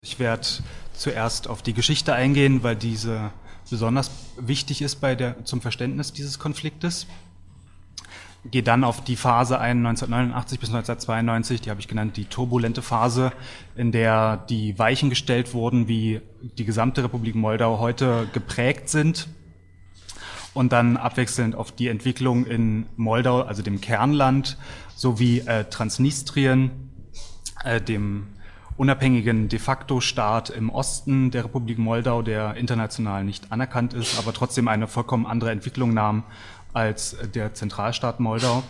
Ich werde zuerst auf die Geschichte eingehen, weil diese besonders wichtig ist bei der, zum Verständnis dieses Konfliktes. Gehe dann auf die Phase ein, 1989 bis 1992, die habe ich genannt, die turbulente Phase, in der die Weichen gestellt wurden, wie die gesamte Republik Moldau heute geprägt sind. Und dann abwechselnd auf die Entwicklung in Moldau, also dem Kernland, sowie äh, Transnistrien, äh, dem unabhängigen de facto Staat im Osten der Republik Moldau, der international nicht anerkannt ist, aber trotzdem eine vollkommen andere Entwicklung nahm als der Zentralstaat Moldau.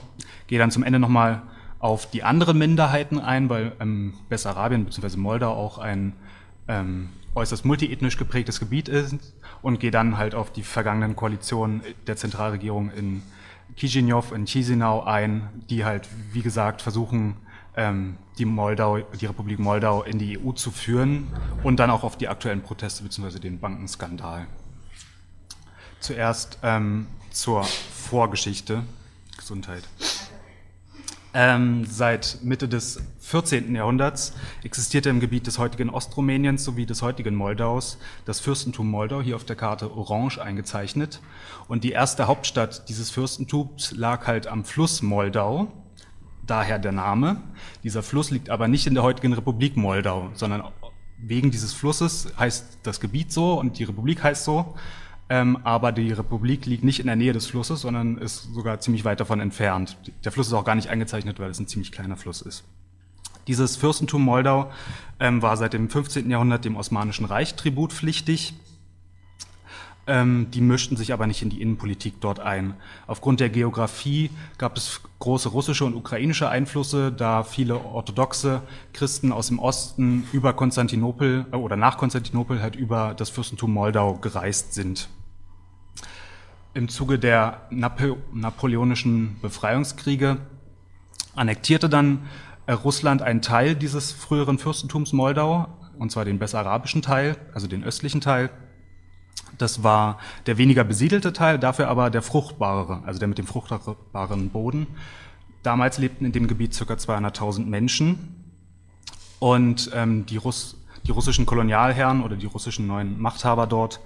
Gehe dann zum Ende nochmal auf die anderen Minderheiten ein, weil ähm, Bessarabien bzw. Moldau auch ein ähm, äußerst multiethnisch geprägtes Gebiet ist und gehe dann halt auf die vergangenen Koalitionen der Zentralregierung in Chisinau, in Chisinau ein, die halt, wie gesagt, versuchen, die, Moldau, die Republik Moldau in die EU zu führen und dann auch auf die aktuellen Proteste bzw. den Bankenskandal. Zuerst ähm, zur Vorgeschichte. Gesundheit. Ähm, seit Mitte des 14. Jahrhunderts existierte im Gebiet des heutigen Ostrumäniens sowie des heutigen Moldaus das Fürstentum Moldau, hier auf der Karte orange eingezeichnet. Und die erste Hauptstadt dieses Fürstentums lag halt am Fluss Moldau, daher der Name. Dieser Fluss liegt aber nicht in der heutigen Republik Moldau, sondern wegen dieses Flusses heißt das Gebiet so und die Republik heißt so. Ähm, aber die Republik liegt nicht in der Nähe des Flusses, sondern ist sogar ziemlich weit davon entfernt. Der Fluss ist auch gar nicht eingezeichnet, weil es ein ziemlich kleiner Fluss ist. Dieses Fürstentum Moldau ähm, war seit dem 15. Jahrhundert dem Osmanischen Reich tributpflichtig die mischten sich aber nicht in die Innenpolitik dort ein. Aufgrund der Geografie gab es große russische und ukrainische Einflüsse, da viele orthodoxe Christen aus dem Osten über Konstantinopel äh, oder nach Konstantinopel halt über das Fürstentum Moldau gereist sind. Im Zuge der Napo napoleonischen Befreiungskriege annektierte dann äh, Russland einen Teil dieses früheren Fürstentums Moldau, und zwar den bessarabischen Teil, also den östlichen Teil, das war der weniger besiedelte Teil, dafür aber der fruchtbarere, also der mit dem fruchtbaren Boden. Damals lebten in dem Gebiet ca. 200.000 Menschen und ähm, die, Russ die, russischen Kolonialherren oder die russischen neuen Machthaber dort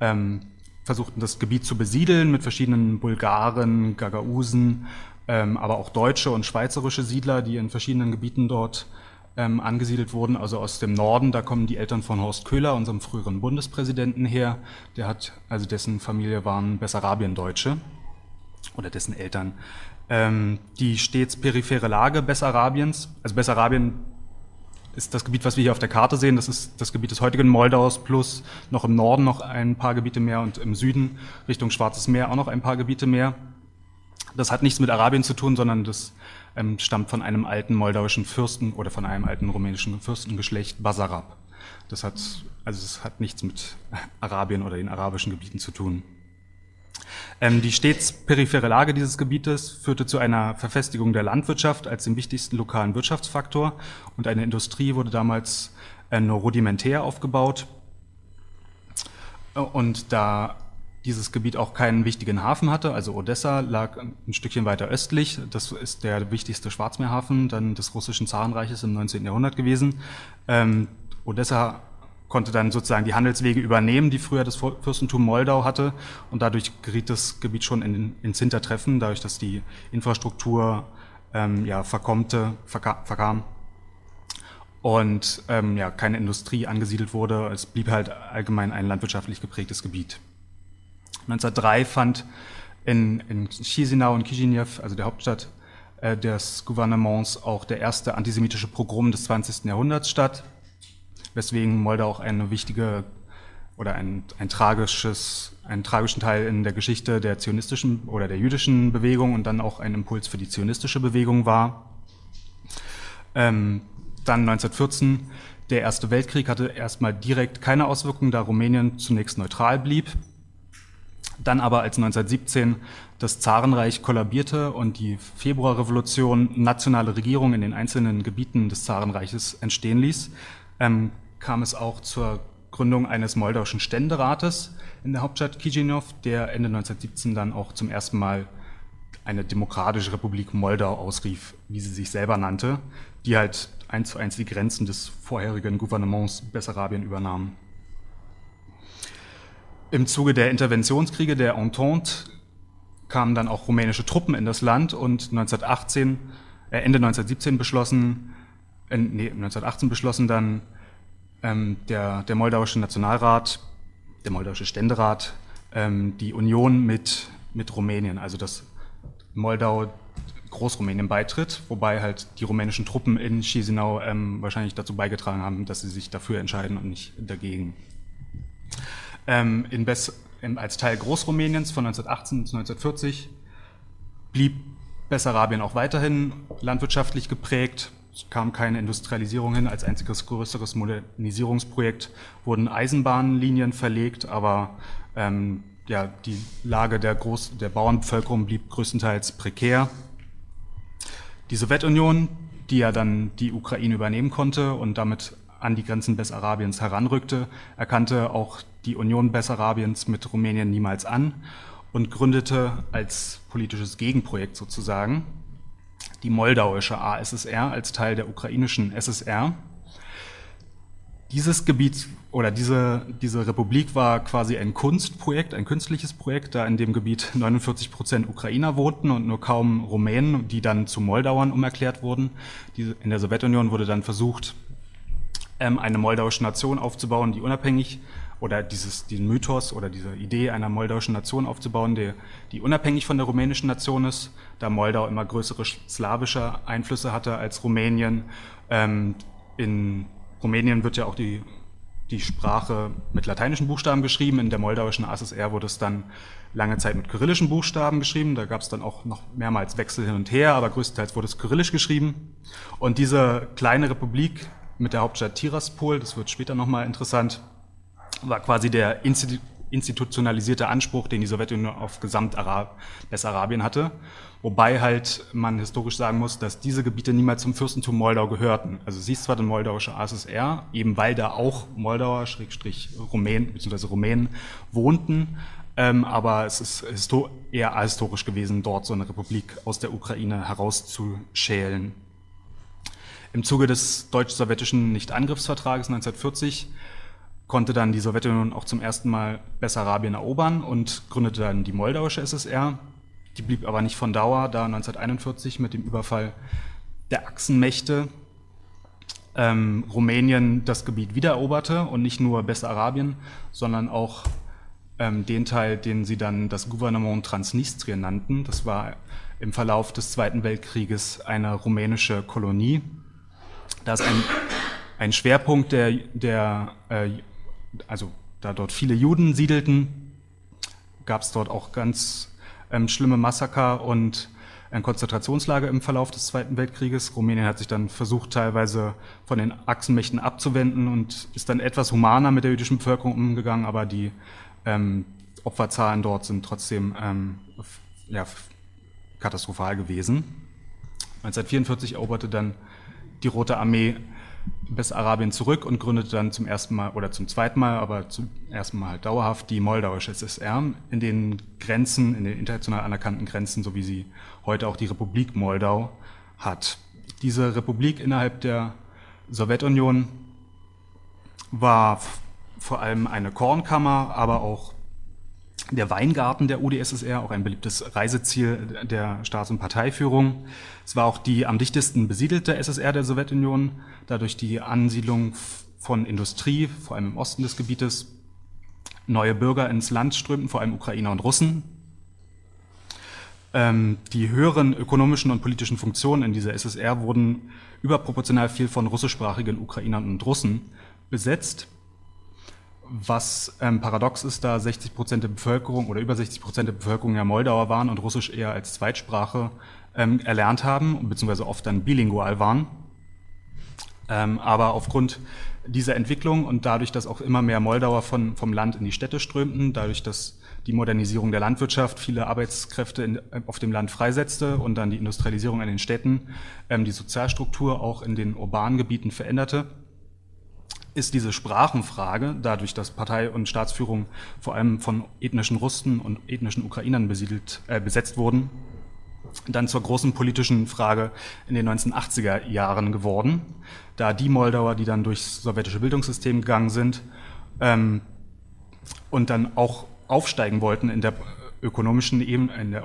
ähm, versuchten das Gebiet zu besiedeln mit verschiedenen Bulgaren, Gagausen, ähm, aber auch deutsche und schweizerische Siedler, die in verschiedenen Gebieten dort ähm, angesiedelt wurden, also aus dem Norden. Da kommen die Eltern von Horst Köhler, unserem früheren Bundespräsidenten, her. Der hat, also dessen Familie waren Bessarabien-Deutsche oder dessen Eltern. Ähm, die stets periphere Lage Bessarabiens, also Bessarabien ist das Gebiet, was wir hier auf der Karte sehen. Das ist das Gebiet des heutigen Moldaus plus noch im Norden noch ein paar Gebiete mehr und im Süden Richtung Schwarzes Meer auch noch ein paar Gebiete mehr. Das hat nichts mit Arabien zu tun, sondern das ähm, stammt von einem alten moldauischen Fürsten oder von einem alten rumänischen Fürstengeschlecht Basarab. Das hat, also es hat nichts mit Arabien oder den arabischen Gebieten zu tun. Ähm, die stets periphere Lage dieses Gebietes führte zu einer Verfestigung der Landwirtschaft als dem wichtigsten lokalen Wirtschaftsfaktor und eine Industrie wurde damals äh, nur rudimentär aufgebaut. Und da dieses Gebiet auch keinen wichtigen Hafen hatte. Also Odessa lag ein Stückchen weiter östlich. Das ist der wichtigste Schwarzmeerhafen dann des russischen Zarenreiches im 19. Jahrhundert gewesen. Ähm, Odessa konnte dann sozusagen die Handelswege übernehmen, die früher das Fürstentum Moldau hatte. Und dadurch geriet das Gebiet schon in, ins Hintertreffen, dadurch, dass die Infrastruktur ähm, ja, verkommte, verka verkam und ähm, ja, keine Industrie angesiedelt wurde. Es blieb halt allgemein ein landwirtschaftlich geprägtes Gebiet. 1903 fand in, in Chisinau und Kishinev, also der Hauptstadt äh, des Gouvernements, auch der erste antisemitische Pogrom des 20. Jahrhunderts statt, weswegen Moldau auch eine wichtige oder ein, ein tragisches, einen tragischen Teil in der Geschichte der zionistischen oder der jüdischen Bewegung und dann auch ein Impuls für die zionistische Bewegung war. Ähm, dann 1914, der Erste Weltkrieg hatte erstmal direkt keine Auswirkungen, da Rumänien zunächst neutral blieb. Dann aber, als 1917 das Zarenreich kollabierte und die Februarrevolution nationale Regierungen in den einzelnen Gebieten des Zarenreiches entstehen ließ, ähm, kam es auch zur Gründung eines moldauischen Ständerates in der Hauptstadt Chisinau, der Ende 1917 dann auch zum ersten Mal eine demokratische Republik Moldau ausrief, wie sie sich selber nannte, die halt eins zu eins die Grenzen des vorherigen Gouvernements Bessarabien übernahm. Im Zuge der Interventionskriege der Entente kamen dann auch rumänische Truppen in das Land und 1918, äh Ende 1917 beschlossen, äh, nee, 1918 beschlossen dann ähm, der, der moldauische Nationalrat, der moldauische Ständerat, ähm, die Union mit, mit Rumänien, also dass Moldau Großrumänien beitritt, wobei halt die rumänischen Truppen in Chisinau ähm, wahrscheinlich dazu beigetragen haben, dass sie sich dafür entscheiden und nicht dagegen. Ähm, in Bess als Teil Großrumäniens von 1918 bis 1940 blieb Bessarabien auch weiterhin landwirtschaftlich geprägt. Es kam keine Industrialisierung hin. Als einziges größeres Modernisierungsprojekt wurden Eisenbahnlinien verlegt, aber ähm, ja, die Lage der, Groß der Bauernbevölkerung blieb größtenteils prekär. Die Sowjetunion, die ja dann die Ukraine übernehmen konnte und damit an die Grenzen Bessarabiens heranrückte, erkannte auch die Union Bessarabiens mit Rumänien niemals an und gründete als politisches Gegenprojekt sozusagen die moldauische ASSR als Teil der ukrainischen SSR. Dieses Gebiet oder diese, diese Republik war quasi ein Kunstprojekt, ein künstliches Projekt, da in dem Gebiet 49 Prozent Ukrainer wohnten und nur kaum Rumänen, die dann zu Moldauern umerklärt wurden. In der Sowjetunion wurde dann versucht, ähm, eine moldauische Nation aufzubauen, die unabhängig oder dieses, diesen Mythos oder diese Idee einer moldauischen Nation aufzubauen, die, die unabhängig von der rumänischen Nation ist, da Moldau immer größere slawische Einflüsse hatte als Rumänien. Ähm, in Rumänien wird ja auch die, die Sprache mit lateinischen Buchstaben geschrieben, in der moldauischen ASSR wurde es dann lange Zeit mit kyrillischen Buchstaben geschrieben, da gab es dann auch noch mehrmals Wechsel hin und her, aber größtenteils wurde es kyrillisch geschrieben. Und diese kleine Republik mit der Hauptstadt Tiraspol, das wird später nochmal interessant, war quasi der institutionalisierte Anspruch, den die Sowjetunion auf Gesamt-Westarabien hatte. Wobei halt man historisch sagen muss, dass diese Gebiete niemals zum Fürstentum Moldau gehörten. Also sie ist zwar der moldauische ASSR, eben weil da auch Moldauer, Schrägstrich Rumänen, beziehungsweise Rumänen wohnten, ähm, aber es ist eher ahistorisch gewesen, dort so eine Republik aus der Ukraine herauszuschälen. Im Zuge des deutsch-sowjetischen Nichtangriffsvertrages 1940 konnte dann die Sowjetunion auch zum ersten Mal Bessarabien erobern und gründete dann die moldauische SSR. Die blieb aber nicht von Dauer, da 1941 mit dem Überfall der Achsenmächte ähm, Rumänien das Gebiet wiedereroberte und nicht nur Bessarabien, sondern auch ähm, den Teil, den sie dann das Gouvernement Transnistrien nannten. Das war im Verlauf des Zweiten Weltkrieges eine rumänische Kolonie. Da ist ein, ein Schwerpunkt der, der äh, also da dort viele Juden siedelten, gab es dort auch ganz ähm, schlimme Massaker und ein Konzentrationslager im Verlauf des Zweiten Weltkrieges. Rumänien hat sich dann versucht, teilweise von den Achsenmächten abzuwenden und ist dann etwas humaner mit der jüdischen Bevölkerung umgegangen, aber die ähm, Opferzahlen dort sind trotzdem ähm, ja, katastrophal gewesen. 1944 eroberte dann die Rote Armee bis Arabien zurück und gründete dann zum ersten Mal oder zum zweiten Mal, aber zum ersten Mal halt dauerhaft die moldauische SSR in den Grenzen, in den international anerkannten Grenzen, so wie sie heute auch die Republik Moldau hat. Diese Republik innerhalb der Sowjetunion war vor allem eine Kornkammer, aber auch der Weingarten der UdSSR, auch ein beliebtes Reiseziel der Staats- und Parteiführung. Es war auch die am dichtesten besiedelte SSR der Sowjetunion, dadurch die Ansiedlung von Industrie, vor allem im Osten des Gebietes. Neue Bürger ins Land strömten, vor allem Ukrainer und Russen. Ähm, die höheren ökonomischen und politischen Funktionen in dieser SSR wurden überproportional viel von russischsprachigen Ukrainern und Russen besetzt was ähm, paradox ist, da 60 Prozent der Bevölkerung oder über 60 Prozent der Bevölkerung ja Moldauer waren und Russisch eher als Zweitsprache ähm, erlernt haben, beziehungsweise oft dann bilingual waren. Ähm, aber aufgrund dieser Entwicklung und dadurch, dass auch immer mehr Moldauer von, vom Land in die Städte strömten, dadurch, dass die Modernisierung der Landwirtschaft viele Arbeitskräfte in, auf dem Land freisetzte und dann die Industrialisierung in den Städten ähm, die Sozialstruktur auch in den urbanen Gebieten veränderte, ist diese Sprachenfrage, dadurch, dass Partei und Staatsführung vor allem von ethnischen Russen und ethnischen Ukrainern besiedelt, äh, besetzt wurden, dann zur großen politischen Frage in den 1980er Jahren geworden, da die Moldauer, die dann durchs sowjetische Bildungssystem gegangen sind ähm, und dann auch aufsteigen wollten in der ökonomischen Ebene, in der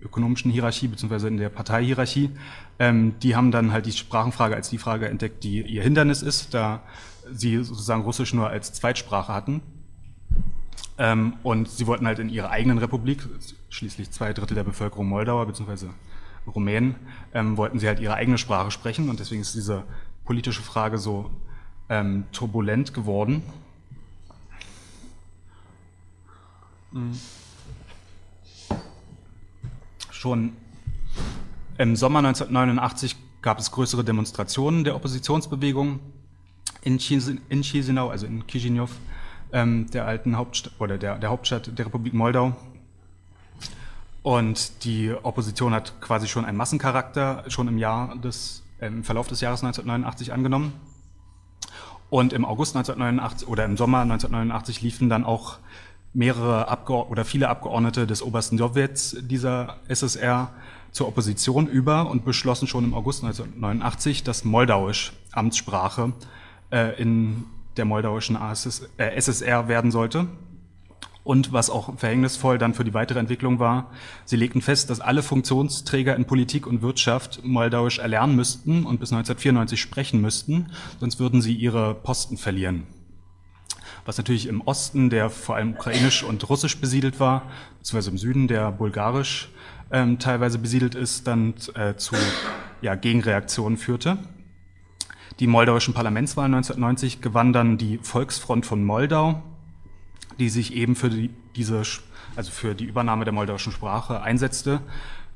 ökonomischen Hierarchie beziehungsweise in der Parteihierarchie, ähm, die haben dann halt die Sprachenfrage als die Frage entdeckt, die ihr Hindernis ist, da sie sozusagen Russisch nur als Zweitsprache hatten. Ähm, und sie wollten halt in ihrer eigenen Republik, schließlich zwei Drittel der Bevölkerung Moldauer beziehungsweise Rumänen, ähm, wollten sie halt ihre eigene Sprache sprechen und deswegen ist diese politische Frage so ähm, turbulent geworden. Mhm. Schon im Sommer 1989 gab es größere Demonstrationen der Oppositionsbewegung in, Chisinau, also in Chisinau, ähm, der alten Hauptstadt oder der, der Hauptstadt der Republik Moldau. Und die Opposition hat quasi schon einen Massencharakter schon im Jahr des, äh, im Verlauf des Jahres 1989 angenommen. Und im August 1989 oder im Sommer 1989 liefen dann auch mehrere Abgeord oder viele Abgeordnete des obersten Sowjets dieser SSR zur Opposition über und beschlossen schon im August 1989, dass Moldauisch Amtssprache äh, in der moldauischen ASS, äh, SSR werden sollte. Und was auch verhängnisvoll dann für die weitere Entwicklung war, sie legten fest, dass alle Funktionsträger in Politik und Wirtschaft Moldauisch erlernen müssten und bis 1994 sprechen müssten, sonst würden sie ihre Posten verlieren was natürlich im Osten, der vor allem ukrainisch und russisch besiedelt war, beziehungsweise im Süden, der bulgarisch ähm, teilweise besiedelt ist, dann äh, zu ja, Gegenreaktionen führte. Die moldauischen Parlamentswahlen 1990 gewann dann die Volksfront von Moldau, die sich eben für die, diese, also für die Übernahme der moldauischen Sprache einsetzte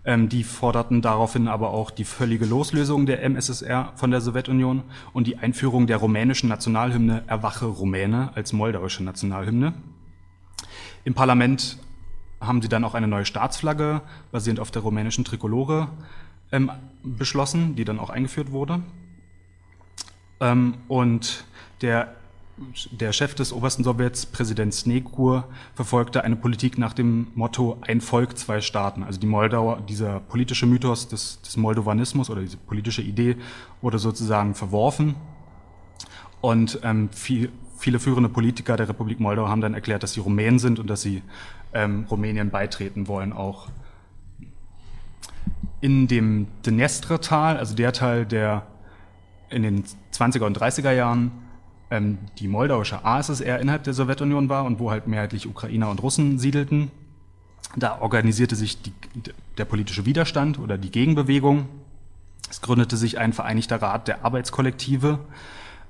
ähm, die forderten daraufhin aber auch die völlige Loslösung der MSSR von der Sowjetunion und die Einführung der rumänischen Nationalhymne Erwache Rumäne als moldauische Nationalhymne. Im Parlament haben sie dann auch eine neue Staatsflagge basierend auf der rumänischen Trikolore ähm, beschlossen, die dann auch eingeführt wurde. Ähm, und der der Chef des obersten Sowjets, Präsident Snegur, verfolgte eine Politik nach dem Motto Ein Volk, zwei Staaten. Also die Moldauer, dieser politische Mythos des, des Moldovanismus oder diese politische Idee wurde sozusagen verworfen. Und ähm, viel, viele führende Politiker der Republik Moldau haben dann erklärt, dass sie Rumänen sind und dass sie ähm, Rumänien beitreten wollen auch. In dem Dnestr-Tal, also der Teil, der in den 20er und 30er Jahren ähm, die moldauische ASSR innerhalb der Sowjetunion war und wo halt mehrheitlich Ukrainer und Russen siedelten. Da organisierte sich die, der politische Widerstand oder die Gegenbewegung. Es gründete sich ein Vereinigter Rat der Arbeitskollektive,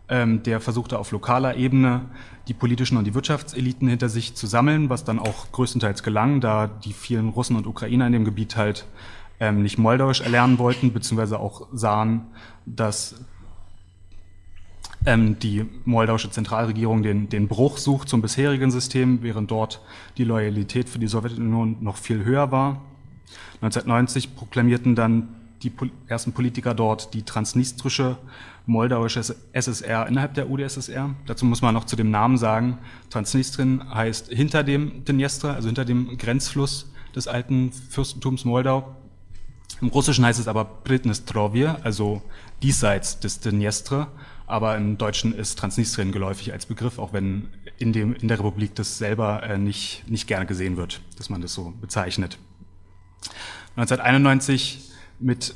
ähm, der versuchte auf lokaler Ebene die politischen und die Wirtschaftseliten hinter sich zu sammeln, was dann auch größtenteils gelang, da die vielen Russen und Ukrainer in dem Gebiet halt ähm, nicht Moldauisch erlernen wollten, beziehungsweise auch sahen, dass ähm, die moldauische Zentralregierung den, den Bruch sucht zum bisherigen System, während dort die Loyalität für die Sowjetunion noch viel höher war. 1990 proklamierten dann die ersten Politiker dort die transnistrische moldauische SSR innerhalb der UdSSR. Dazu muss man noch zu dem Namen sagen, Transnistrien heißt hinter dem Dniester, also hinter dem Grenzfluss des alten Fürstentums Moldau. Im Russischen heißt es aber Pridnestrovje, also diesseits des Dniester aber im Deutschen ist Transnistrien geläufig als Begriff, auch wenn in, dem, in der Republik das selber äh, nicht, nicht gerne gesehen wird, dass man das so bezeichnet. 1991 mit,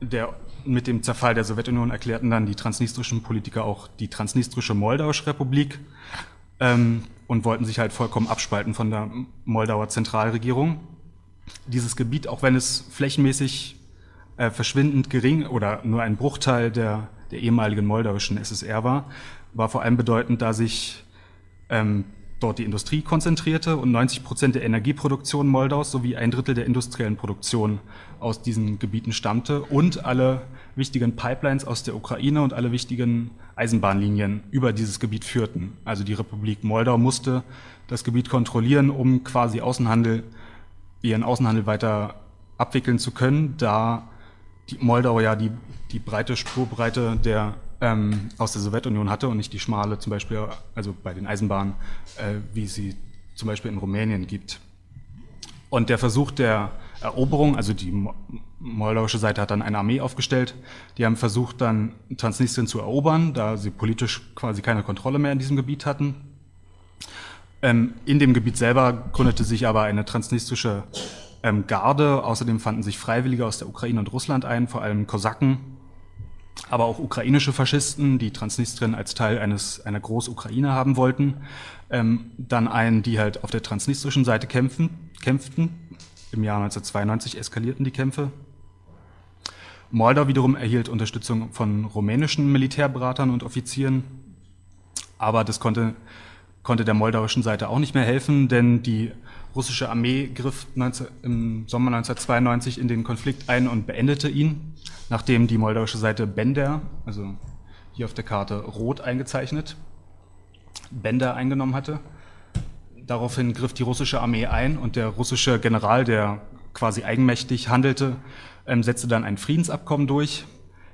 der, mit dem Zerfall der Sowjetunion erklärten dann die transnistrischen Politiker auch die Transnistrische Moldauische Republik ähm, und wollten sich halt vollkommen abspalten von der Moldauer Zentralregierung. Dieses Gebiet, auch wenn es flächenmäßig äh, verschwindend gering oder nur ein Bruchteil der der ehemaligen moldauischen SSR war, war vor allem bedeutend, da sich ähm, dort die Industrie konzentrierte und 90 Prozent der Energieproduktion Moldaus sowie ein Drittel der industriellen Produktion aus diesen Gebieten stammte und alle wichtigen Pipelines aus der Ukraine und alle wichtigen Eisenbahnlinien über dieses Gebiet führten. Also die Republik Moldau musste das Gebiet kontrollieren, um quasi Außenhandel, ihren Außenhandel weiter abwickeln zu können, da die Moldau ja die, die breite Spurbreite der, ähm, aus der Sowjetunion hatte und nicht die schmale, zum Beispiel, also bei den Eisenbahnen, äh, wie sie zum Beispiel in Rumänien gibt. Und der Versuch der Eroberung, also die moldauische Seite hat dann eine Armee aufgestellt, die haben versucht dann Transnistrien zu erobern, da sie politisch quasi keine Kontrolle mehr in diesem Gebiet hatten. Ähm, in dem Gebiet selber gründete sich aber eine transnistrische ähm, Garde, außerdem fanden sich Freiwillige aus der Ukraine und Russland ein, vor allem Kosaken, aber auch ukrainische Faschisten, die Transnistrien als Teil eines, einer Groß-Ukraine haben wollten. Ähm, dann einen, die halt auf der transnistrischen Seite kämpfen, kämpften. Im Jahr 1992 eskalierten die Kämpfe. Moldau wiederum erhielt Unterstützung von rumänischen Militärberatern und Offizieren, aber das konnte, konnte der moldauischen Seite auch nicht mehr helfen, denn die russische Armee griff 19, im Sommer 1992 in den Konflikt ein und beendete ihn, nachdem die moldauische Seite Bender, also hier auf der Karte rot eingezeichnet, Bender eingenommen hatte. Daraufhin griff die russische Armee ein und der russische General, der quasi eigenmächtig handelte, ähm, setzte dann ein Friedensabkommen durch,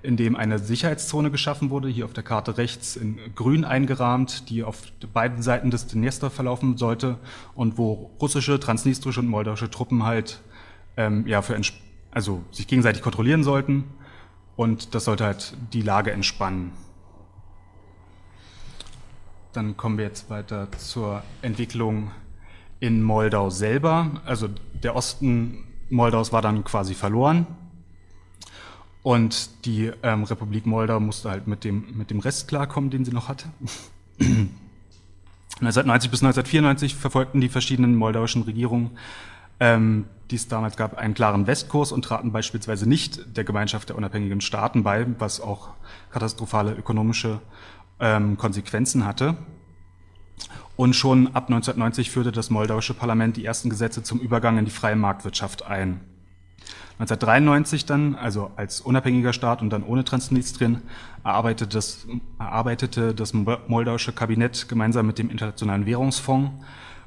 in dem eine Sicherheitszone geschaffen wurde, hier auf der Karte rechts in grün eingerahmt, die auf beiden Seiten des Dniester verlaufen sollte und wo russische, transnistrische und moldauische Truppen halt ähm, ja, für also sich gegenseitig kontrollieren sollten und das sollte halt die Lage entspannen. Dann kommen wir jetzt weiter zur Entwicklung in Moldau selber. Also der Osten Moldaus war dann quasi verloren. Und die ähm, Republik Moldau musste halt mit dem, mit dem Rest klarkommen, den sie noch hatte. 1990 bis 1994 verfolgten die verschiedenen moldauischen Regierungen, ähm, die es damals gab, einen klaren Westkurs und traten beispielsweise nicht der Gemeinschaft der unabhängigen Staaten bei, was auch katastrophale ökonomische ähm, Konsequenzen hatte. Und schon ab 1990 führte das moldauische Parlament die ersten Gesetze zum Übergang in die freie Marktwirtschaft ein. 1993 dann, also als unabhängiger Staat und dann ohne Transnistrien, erarbeitete das, erarbeitete das moldauische Kabinett gemeinsam mit dem Internationalen Währungsfonds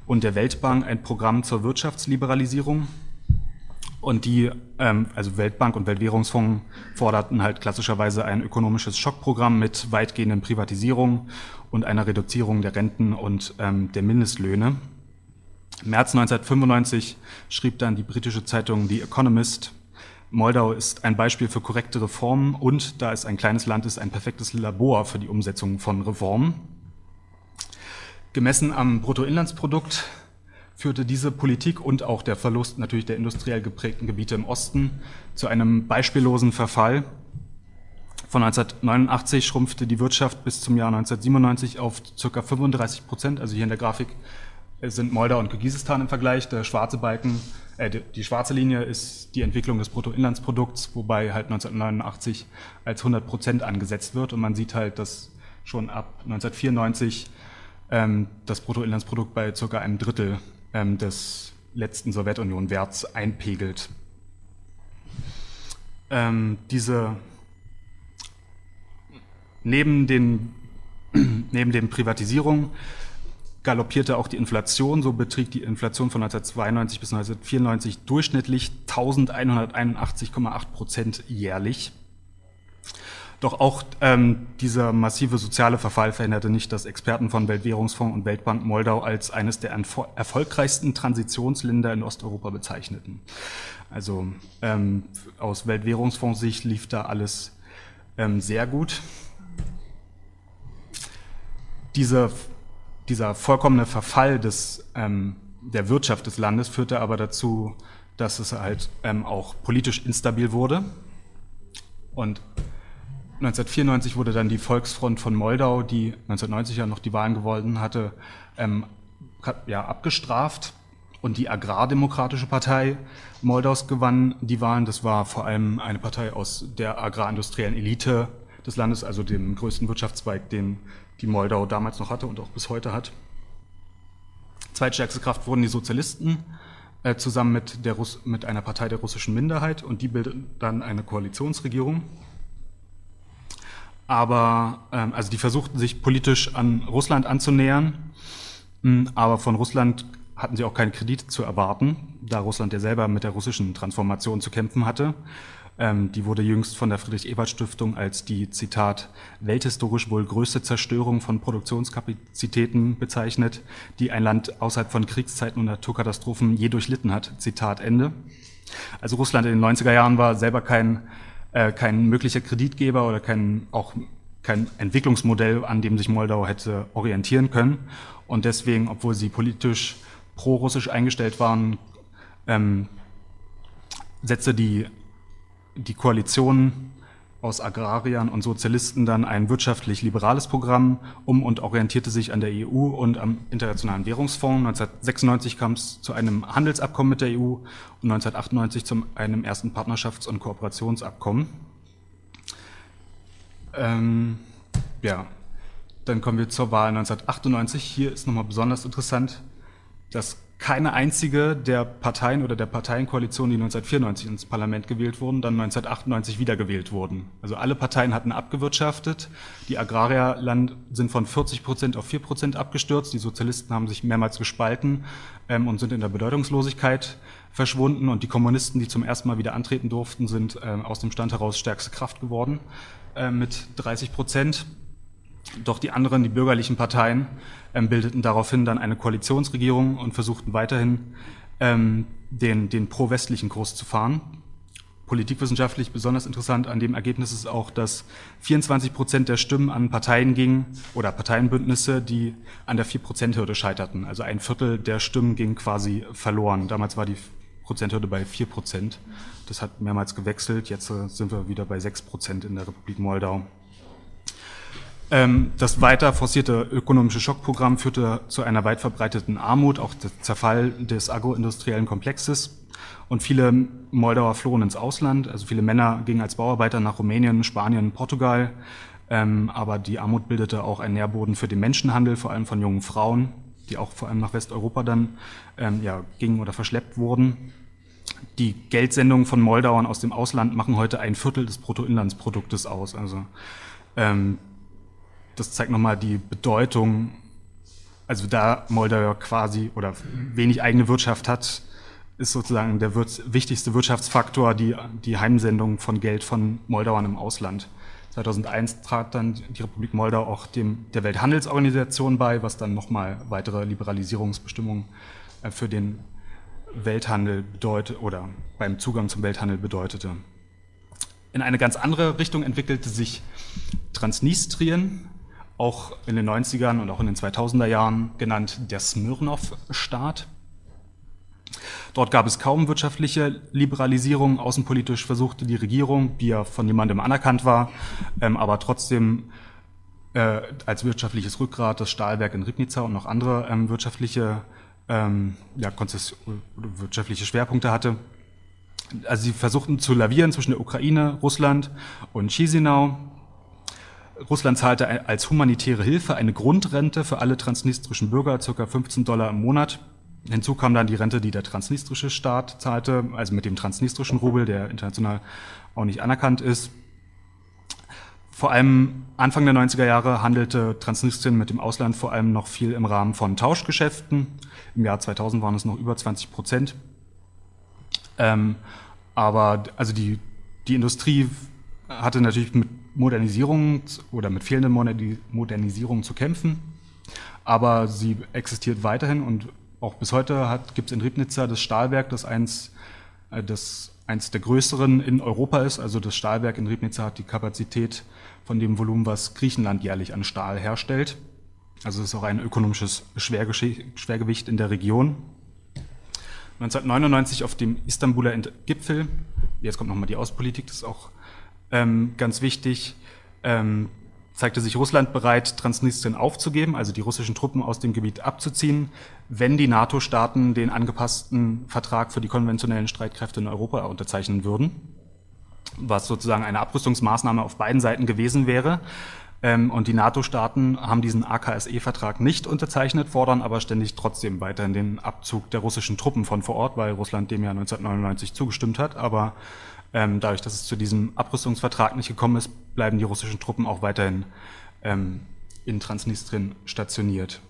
und der Weltbank ein Programm zur Wirtschaftsliberalisierung, und die, ähm, also Weltbank und Weltwährungsfonds forderten halt klassischerweise ein ökonomisches Schockprogramm mit weitgehenden Privatisierungen und einer Reduzierung der Renten und ähm, der Mindestlöhne. März 1995 schrieb dann die britische Zeitung The Economist, Moldau ist ein Beispiel für korrekte Reformen und, da es ein kleines Land ist, ein perfektes Labor für die Umsetzung von Reformen. Gemessen am Bruttoinlandsprodukt führte diese Politik und auch der Verlust natürlich der industriell geprägten Gebiete im Osten zu einem beispiellosen Verfall. Von 1989 schrumpfte die Wirtschaft bis zum Jahr 1997 auf ca. 35 Prozent. Also hier in der Grafik sind Moldau und Kirgisistan im Vergleich. Der schwarze Balken, äh, die schwarze Linie ist die Entwicklung des Bruttoinlandsprodukts, wobei halt 1989 als 100 Prozent angesetzt wird. Und man sieht halt, dass schon ab 1994 ähm, das Bruttoinlandsprodukt bei ca. einem Drittel ähm, des letzten Sowjetunion-Werts einpegelt. Ähm, diese neben den, neben den Privatisierungen galoppierte auch die Inflation. So betrug die Inflation von 1992 bis 1994 durchschnittlich 1181,8 Prozent jährlich. Doch auch ähm, dieser massive soziale Verfall verhinderte nicht, dass Experten von Weltwährungsfonds und Weltbank Moldau als eines der erfolgreichsten Transitionsländer in Osteuropa bezeichneten. Also ähm, aus Weltwährungsfonds Sicht lief da alles ähm, sehr gut. Diese, dieser vollkommene Verfall des, ähm, der Wirtschaft des Landes führte aber dazu, dass es halt ähm, auch politisch instabil wurde. Und 1994 wurde dann die Volksfront von Moldau, die 1990 ja noch die Wahlen gewonnen hatte, ähm, ja, abgestraft. Und die Agrardemokratische Partei Moldaus gewann die Wahlen. Das war vor allem eine Partei aus der agrarindustriellen Elite des Landes, also dem größten Wirtschaftszweig, den die Moldau damals noch hatte und auch bis heute hat. Zweitstärkste Kraft wurden die Sozialisten äh, zusammen mit, der Russ mit einer Partei der russischen Minderheit und die bildeten dann eine Koalitionsregierung. Aber ähm, also die versuchten sich politisch an Russland anzunähern, mh, aber von Russland hatten sie auch keine Kredite zu erwarten, da Russland ja selber mit der russischen Transformation zu kämpfen hatte. Ähm, die wurde jüngst von der Friedrich-Ebert-Stiftung als die, Zitat, welthistorisch wohl größte Zerstörung von Produktionskapazitäten bezeichnet, die ein Land außerhalb von Kriegszeiten und Naturkatastrophen je durchlitten hat. Zitat Ende. Also Russland in den 90er Jahren war selber kein, äh, kein möglicher Kreditgeber oder kein, auch kein Entwicklungsmodell, an dem sich Moldau hätte orientieren können. Und deswegen, obwohl sie politisch pro-russisch eingestellt waren, ähm, setzte die, die Koalition aus Agrariern und Sozialisten dann ein wirtschaftlich-liberales Programm um und orientierte sich an der EU und am Internationalen Währungsfonds. 1996 kam es zu einem Handelsabkommen mit der EU und 1998 zu einem ersten Partnerschafts- und Kooperationsabkommen. Ähm, ja, dann kommen wir zur Wahl 1998. Hier ist nochmal besonders interessant, dass keine einzige der Parteien oder der Parteienkoalition, die 1994 ins Parlament gewählt wurden, dann 1998 wiedergewählt wurden. Also alle Parteien hatten abgewirtschaftet. Die Agrarierland sind von 40 Prozent auf 4 Prozent abgestürzt. Die Sozialisten haben sich mehrmals gespalten ähm, und sind in der Bedeutungslosigkeit verschwunden. Und die Kommunisten, die zum ersten Mal wieder antreten durften, sind ähm, aus dem Stand heraus stärkste Kraft geworden äh, mit 30 Prozent. Doch die anderen, die bürgerlichen Parteien, ähm, bildeten daraufhin dann eine Koalitionsregierung und versuchten weiterhin ähm, den, den pro-westlichen Kurs zu fahren. Politikwissenschaftlich besonders interessant an dem Ergebnis ist auch, dass 24 Prozent der Stimmen an Parteien gingen oder Parteienbündnisse, die an der 4-Prozent-Hürde scheiterten. Also ein Viertel der Stimmen ging quasi verloren. Damals war die Prozenthürde bei 4 Prozent. Das hat mehrmals gewechselt. Jetzt äh, sind wir wieder bei 6 Prozent in der Republik Moldau. Ähm, das weiter forcierte ökonomische Schockprogramm führte zu einer weit verbreiteten Armut, auch der Zerfall des agroindustriellen Komplexes. Und viele Moldauer flohen ins Ausland. Also viele Männer gingen als Bauarbeiter nach Rumänien, Spanien, Portugal. Ähm, aber die Armut bildete auch einen Nährboden für den Menschenhandel, vor allem von jungen Frauen, die auch vor allem nach Westeuropa dann ähm, ja, gingen oder verschleppt wurden. Die Geldsendungen von Moldauern aus dem Ausland machen heute ein Viertel des Bruttoinlandsproduktes aus. Also das zeigt nochmal die Bedeutung, also da Moldau quasi oder wenig eigene Wirtschaft hat, ist sozusagen der wichtigste Wirtschaftsfaktor die, die Heimsendung von Geld von Moldauern im Ausland. 2001 trat dann die Republik Moldau auch dem, der Welthandelsorganisation bei, was dann nochmal weitere Liberalisierungsbestimmungen äh, für den Welthandel bedeutet oder beim Zugang zum Welthandel bedeutete. In eine ganz andere Richtung entwickelte sich Transnistrien, auch in den 90ern und auch in den 2000er Jahren genannt der Smirnov-Staat. Dort gab es kaum wirtschaftliche Liberalisierung. Außenpolitisch versuchte die Regierung, die ja von niemandem anerkannt war, ähm, aber trotzdem äh, als wirtschaftliches Rückgrat das Stahlwerk in Ribnica und noch andere ähm, wirtschaftliche, ähm, ja, wirtschaftliche Schwerpunkte hatte. Also sie versuchten zu lavieren zwischen der Ukraine, Russland und Chisinau Russland zahlte als humanitäre Hilfe eine Grundrente für alle transnistrischen Bürger, ca. 15 Dollar im Monat. Hinzu kam dann die Rente, die der transnistrische Staat zahlte, also mit dem transnistrischen Rubel, der international auch nicht anerkannt ist. Vor allem Anfang der 90er Jahre handelte Transnistrien mit dem Ausland vor allem noch viel im Rahmen von Tauschgeschäften. Im Jahr 2000 waren es noch über 20 Prozent. Ähm, aber also die, die Industrie hatte natürlich mit Modernisierung oder mit fehlenden Modernisierung zu kämpfen, aber sie existiert weiterhin und auch bis heute gibt es in Ribnica das Stahlwerk, das eins, äh, das eins der größeren in Europa ist. Also das Stahlwerk in Ribnica hat die Kapazität von dem Volumen, was Griechenland jährlich an Stahl herstellt. Also es ist auch ein ökonomisches Schwergewicht in der Region. 1999 auf dem Istanbuler Gipfel, jetzt kommt nochmal die Außenpolitik, das ist auch ähm, ganz wichtig, ähm, zeigte sich Russland bereit, Transnistrien aufzugeben, also die russischen Truppen aus dem Gebiet abzuziehen, wenn die NATO-Staaten den angepassten Vertrag für die konventionellen Streitkräfte in Europa unterzeichnen würden, was sozusagen eine Abrüstungsmaßnahme auf beiden Seiten gewesen wäre. Ähm, und die NATO-Staaten haben diesen AKSE-Vertrag nicht unterzeichnet, fordern aber ständig trotzdem weiterhin den Abzug der russischen Truppen von vor Ort, weil Russland dem ja 1999 zugestimmt hat. Aber ähm, dadurch, dass es zu diesem Abrüstungsvertrag nicht gekommen ist, bleiben die russischen Truppen auch weiterhin ähm, in Transnistrien stationiert.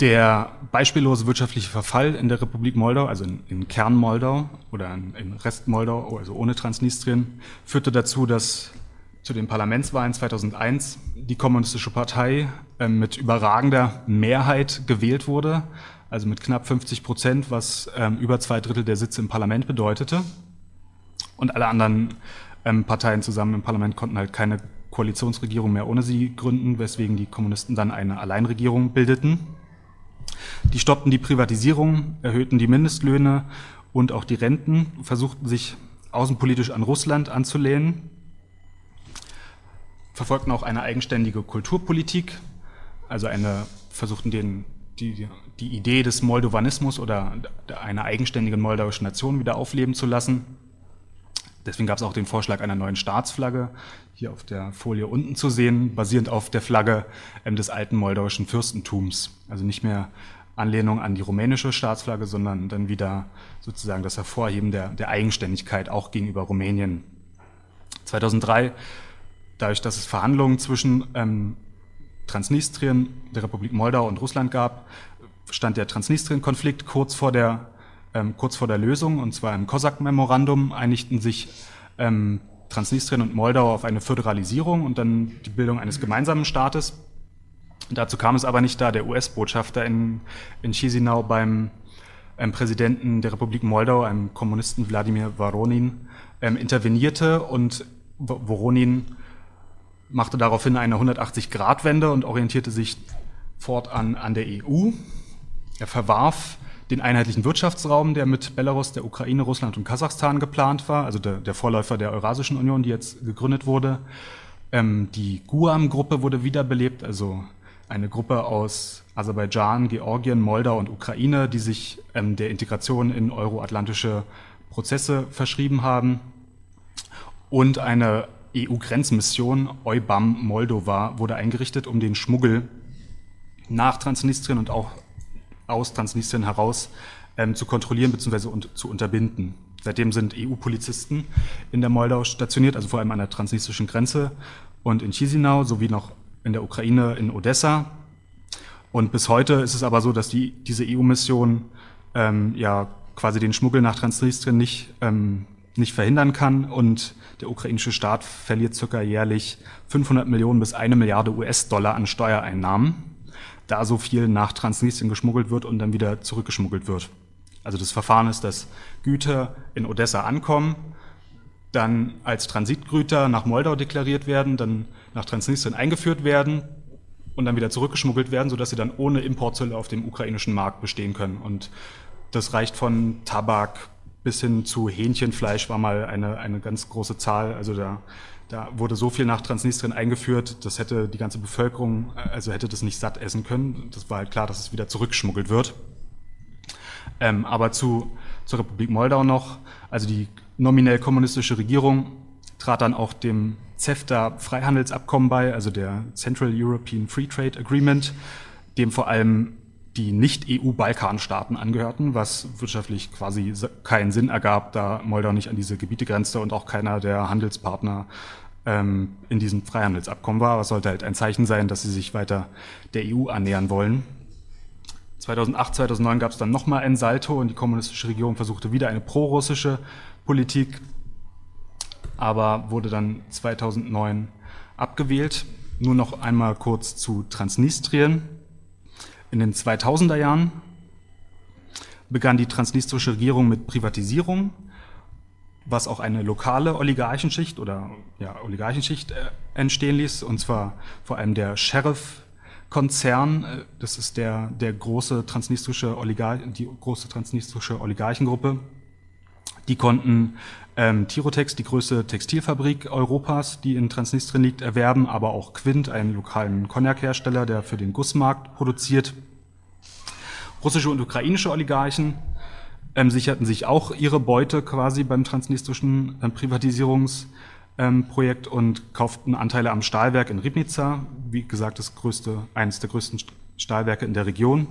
Der beispiellose wirtschaftliche Verfall in der Republik Moldau, also in, in Kern Moldau oder in, in Rest Moldau, also ohne Transnistrien, führte dazu, dass zu den Parlamentswahlen 2001 die Kommunistische Partei äh, mit überragender Mehrheit gewählt wurde, also mit knapp 50 Prozent, was ähm, über zwei Drittel der Sitze im Parlament bedeutete. Und alle anderen ähm, Parteien zusammen im Parlament konnten halt keine Koalitionsregierung mehr ohne sie gründen, weswegen die Kommunisten dann eine Alleinregierung bildeten. Die stoppten die Privatisierung, erhöhten die Mindestlöhne und auch die Renten, versuchten sich außenpolitisch an Russland anzulehnen, verfolgten auch eine eigenständige Kulturpolitik, also eine, versuchten den, die, die Idee des Moldovanismus oder einer eigenständigen moldauischen Nation wieder aufleben zu lassen. Deswegen gab es auch den Vorschlag einer neuen Staatsflagge, hier auf der Folie unten zu sehen, basierend auf der Flagge ähm, des alten moldauischen Fürstentums. Also nicht mehr Anlehnung an die rumänische Staatsflagge, sondern dann wieder sozusagen das Hervorheben der, der Eigenständigkeit auch gegenüber Rumänien. 2003, dadurch, dass es Verhandlungen zwischen ähm, Transnistrien, der Republik Moldau und Russland gab, stand der Transnistrien-Konflikt kurz vor der ähm, kurz vor der Lösung, und zwar im COSAC-Memorandum einigten sich ähm, Transnistrien und Moldau auf eine Föderalisierung und dann die Bildung eines gemeinsamen Staates. Dazu kam es aber nicht, da der US-Botschafter in, in Chisinau beim ähm, Präsidenten der Republik Moldau, einem Kommunisten Wladimir Voronin, ähm, intervenierte und Voronin machte daraufhin eine 180-Grad-Wende und orientierte sich fortan an der EU. Er verwarf den einheitlichen Wirtschaftsraum, der mit Belarus, der Ukraine, Russland und Kasachstan geplant war, also der, der Vorläufer der Eurasischen Union, die jetzt gegründet wurde. Ähm, die Guam-Gruppe wurde wiederbelebt, also eine Gruppe aus Aserbaidschan, Georgien, Moldau und Ukraine, die sich ähm, der Integration in euroatlantische Prozesse verschrieben haben. Und eine EU-Grenzmission EUBAM Moldova wurde eingerichtet, um den Schmuggel nach Transnistrien und auch aus Transnistrien heraus ähm, zu kontrollieren bzw. Un zu unterbinden. Seitdem sind EU-Polizisten in der Moldau stationiert, also vor allem an der transnistrischen Grenze und in Chisinau sowie noch in der Ukraine in Odessa. Und bis heute ist es aber so, dass die, diese EU-Mission ähm, ja quasi den Schmuggel nach Transnistrien nicht, ähm, nicht verhindern kann und der ukrainische Staat verliert circa jährlich 500 Millionen bis eine Milliarde US-Dollar an Steuereinnahmen da so viel nach Transnistrien geschmuggelt wird und dann wieder zurückgeschmuggelt wird. Also das Verfahren ist, dass Güter in Odessa ankommen, dann als Transitgüter nach Moldau deklariert werden, dann nach Transnistrien eingeführt werden und dann wieder zurückgeschmuggelt werden, sodass sie dann ohne Importzölle auf dem ukrainischen Markt bestehen können. Und das reicht von Tabak bis hin zu Hähnchenfleisch war mal eine, eine ganz große Zahl. Also da da wurde so viel nach Transnistrien eingeführt, das hätte die ganze Bevölkerung, also hätte das nicht satt essen können. Das war halt klar, dass es wieder zurückgeschmuggelt wird. Ähm, aber zu, zur Republik Moldau noch, also die nominell kommunistische Regierung trat dann auch dem CEFTA-Freihandelsabkommen bei, also der Central European Free Trade Agreement, dem vor allem die Nicht-EU-Balkanstaaten angehörten, was wirtschaftlich quasi keinen Sinn ergab, da Moldau nicht an diese Gebiete grenzte und auch keiner der Handelspartner ähm, in diesem Freihandelsabkommen war. Was sollte halt ein Zeichen sein, dass sie sich weiter der EU annähern wollen. 2008, 2009 gab es dann nochmal ein Salto und die kommunistische Regierung versuchte wieder eine prorussische Politik, aber wurde dann 2009 abgewählt. Nur noch einmal kurz zu Transnistrien. In den 2000er Jahren begann die transnistrische Regierung mit Privatisierung, was auch eine lokale Oligarchenschicht oder ja, Oligarchenschicht äh, entstehen ließ, und zwar vor allem der Sheriff-Konzern. Äh, das ist der, der große transnistrische Oligarch, die große transnistrische Oligarchengruppe. Die konnten ähm, Tirotex, die größte Textilfabrik Europas, die in Transnistrien liegt, erwerben, aber auch Quint, einen lokalen Cognac-Hersteller, der für den Gussmarkt produziert. Russische und ukrainische Oligarchen ähm, sicherten sich auch ihre Beute quasi beim transnistrischen äh, Privatisierungsprojekt ähm, und kauften Anteile am Stahlwerk in Ribnica, wie gesagt, das größte, eines der größten Stahlwerke in der Region.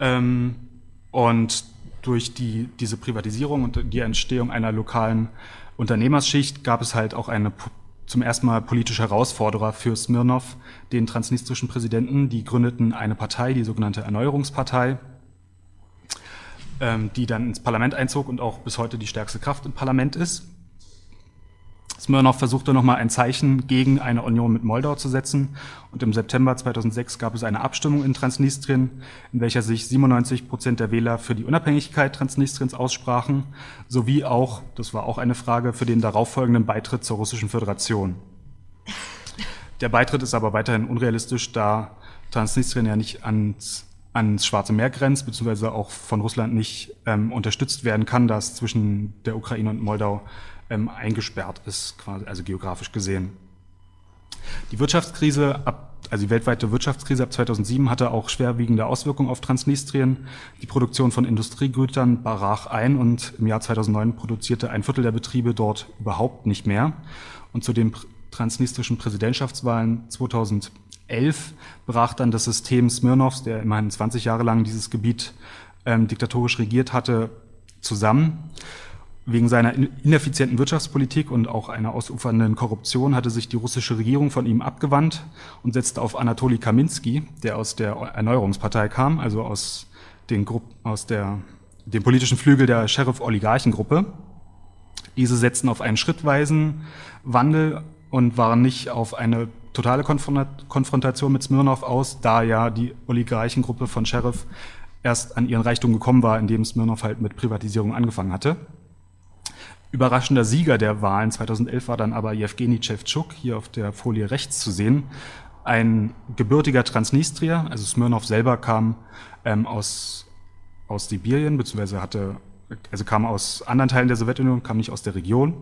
Ähm, und durch die, diese Privatisierung und die Entstehung einer lokalen Unternehmerschicht gab es halt auch eine zum ersten Mal politische Herausforderer für Smirnov, den transnistrischen Präsidenten. Die gründeten eine Partei, die sogenannte Erneuerungspartei, ähm, die dann ins Parlament einzog und auch bis heute die stärkste Kraft im Parlament ist. Smirnov versuchte nochmal ein Zeichen gegen eine Union mit Moldau zu setzen und im September 2006 gab es eine Abstimmung in Transnistrien, in welcher sich 97 Prozent der Wähler für die Unabhängigkeit Transnistriens aussprachen, sowie auch, das war auch eine Frage, für den darauffolgenden Beitritt zur Russischen Föderation. Der Beitritt ist aber weiterhin unrealistisch, da Transnistrien ja nicht ans ans Schwarze Meer grenzt, beziehungsweise auch von Russland nicht ähm, unterstützt werden kann, da zwischen der Ukraine und Moldau ähm, eingesperrt ist, quasi, also geografisch gesehen. Die Wirtschaftskrise, ab, also die weltweite Wirtschaftskrise ab 2007 hatte auch schwerwiegende Auswirkungen auf Transnistrien. Die Produktion von Industriegütern brach ein und im Jahr 2009 produzierte ein Viertel der Betriebe dort überhaupt nicht mehr. Und zu den transnistrischen Präsidentschaftswahlen 2011 brach dann das System Smirnovs, der immerhin 20 Jahre lang dieses Gebiet ähm, diktatorisch regiert hatte, zusammen. Wegen seiner ineffizienten Wirtschaftspolitik und auch einer ausufernden Korruption hatte sich die russische Regierung von ihm abgewandt und setzte auf Anatoli Kaminski, der aus der Erneuerungspartei kam, also aus, den Gru aus der, dem politischen Flügel der Sheriff-Oligarchengruppe. Diese setzten auf einen schrittweisen Wandel und waren nicht auf eine totale Konfrontation mit Smirnov aus, da ja die Oligarchengruppe von Sheriff erst an ihren Reichtum gekommen war, indem Smirnov halt mit Privatisierung angefangen hatte. Überraschender Sieger der Wahlen 2011 war dann aber Jewgeni Chevchuk, hier auf der Folie rechts zu sehen. Ein gebürtiger Transnistrier, also Smirnov selber kam ähm, aus, aus Sibirien, beziehungsweise hatte, also kam aus anderen Teilen der Sowjetunion, kam nicht aus der Region.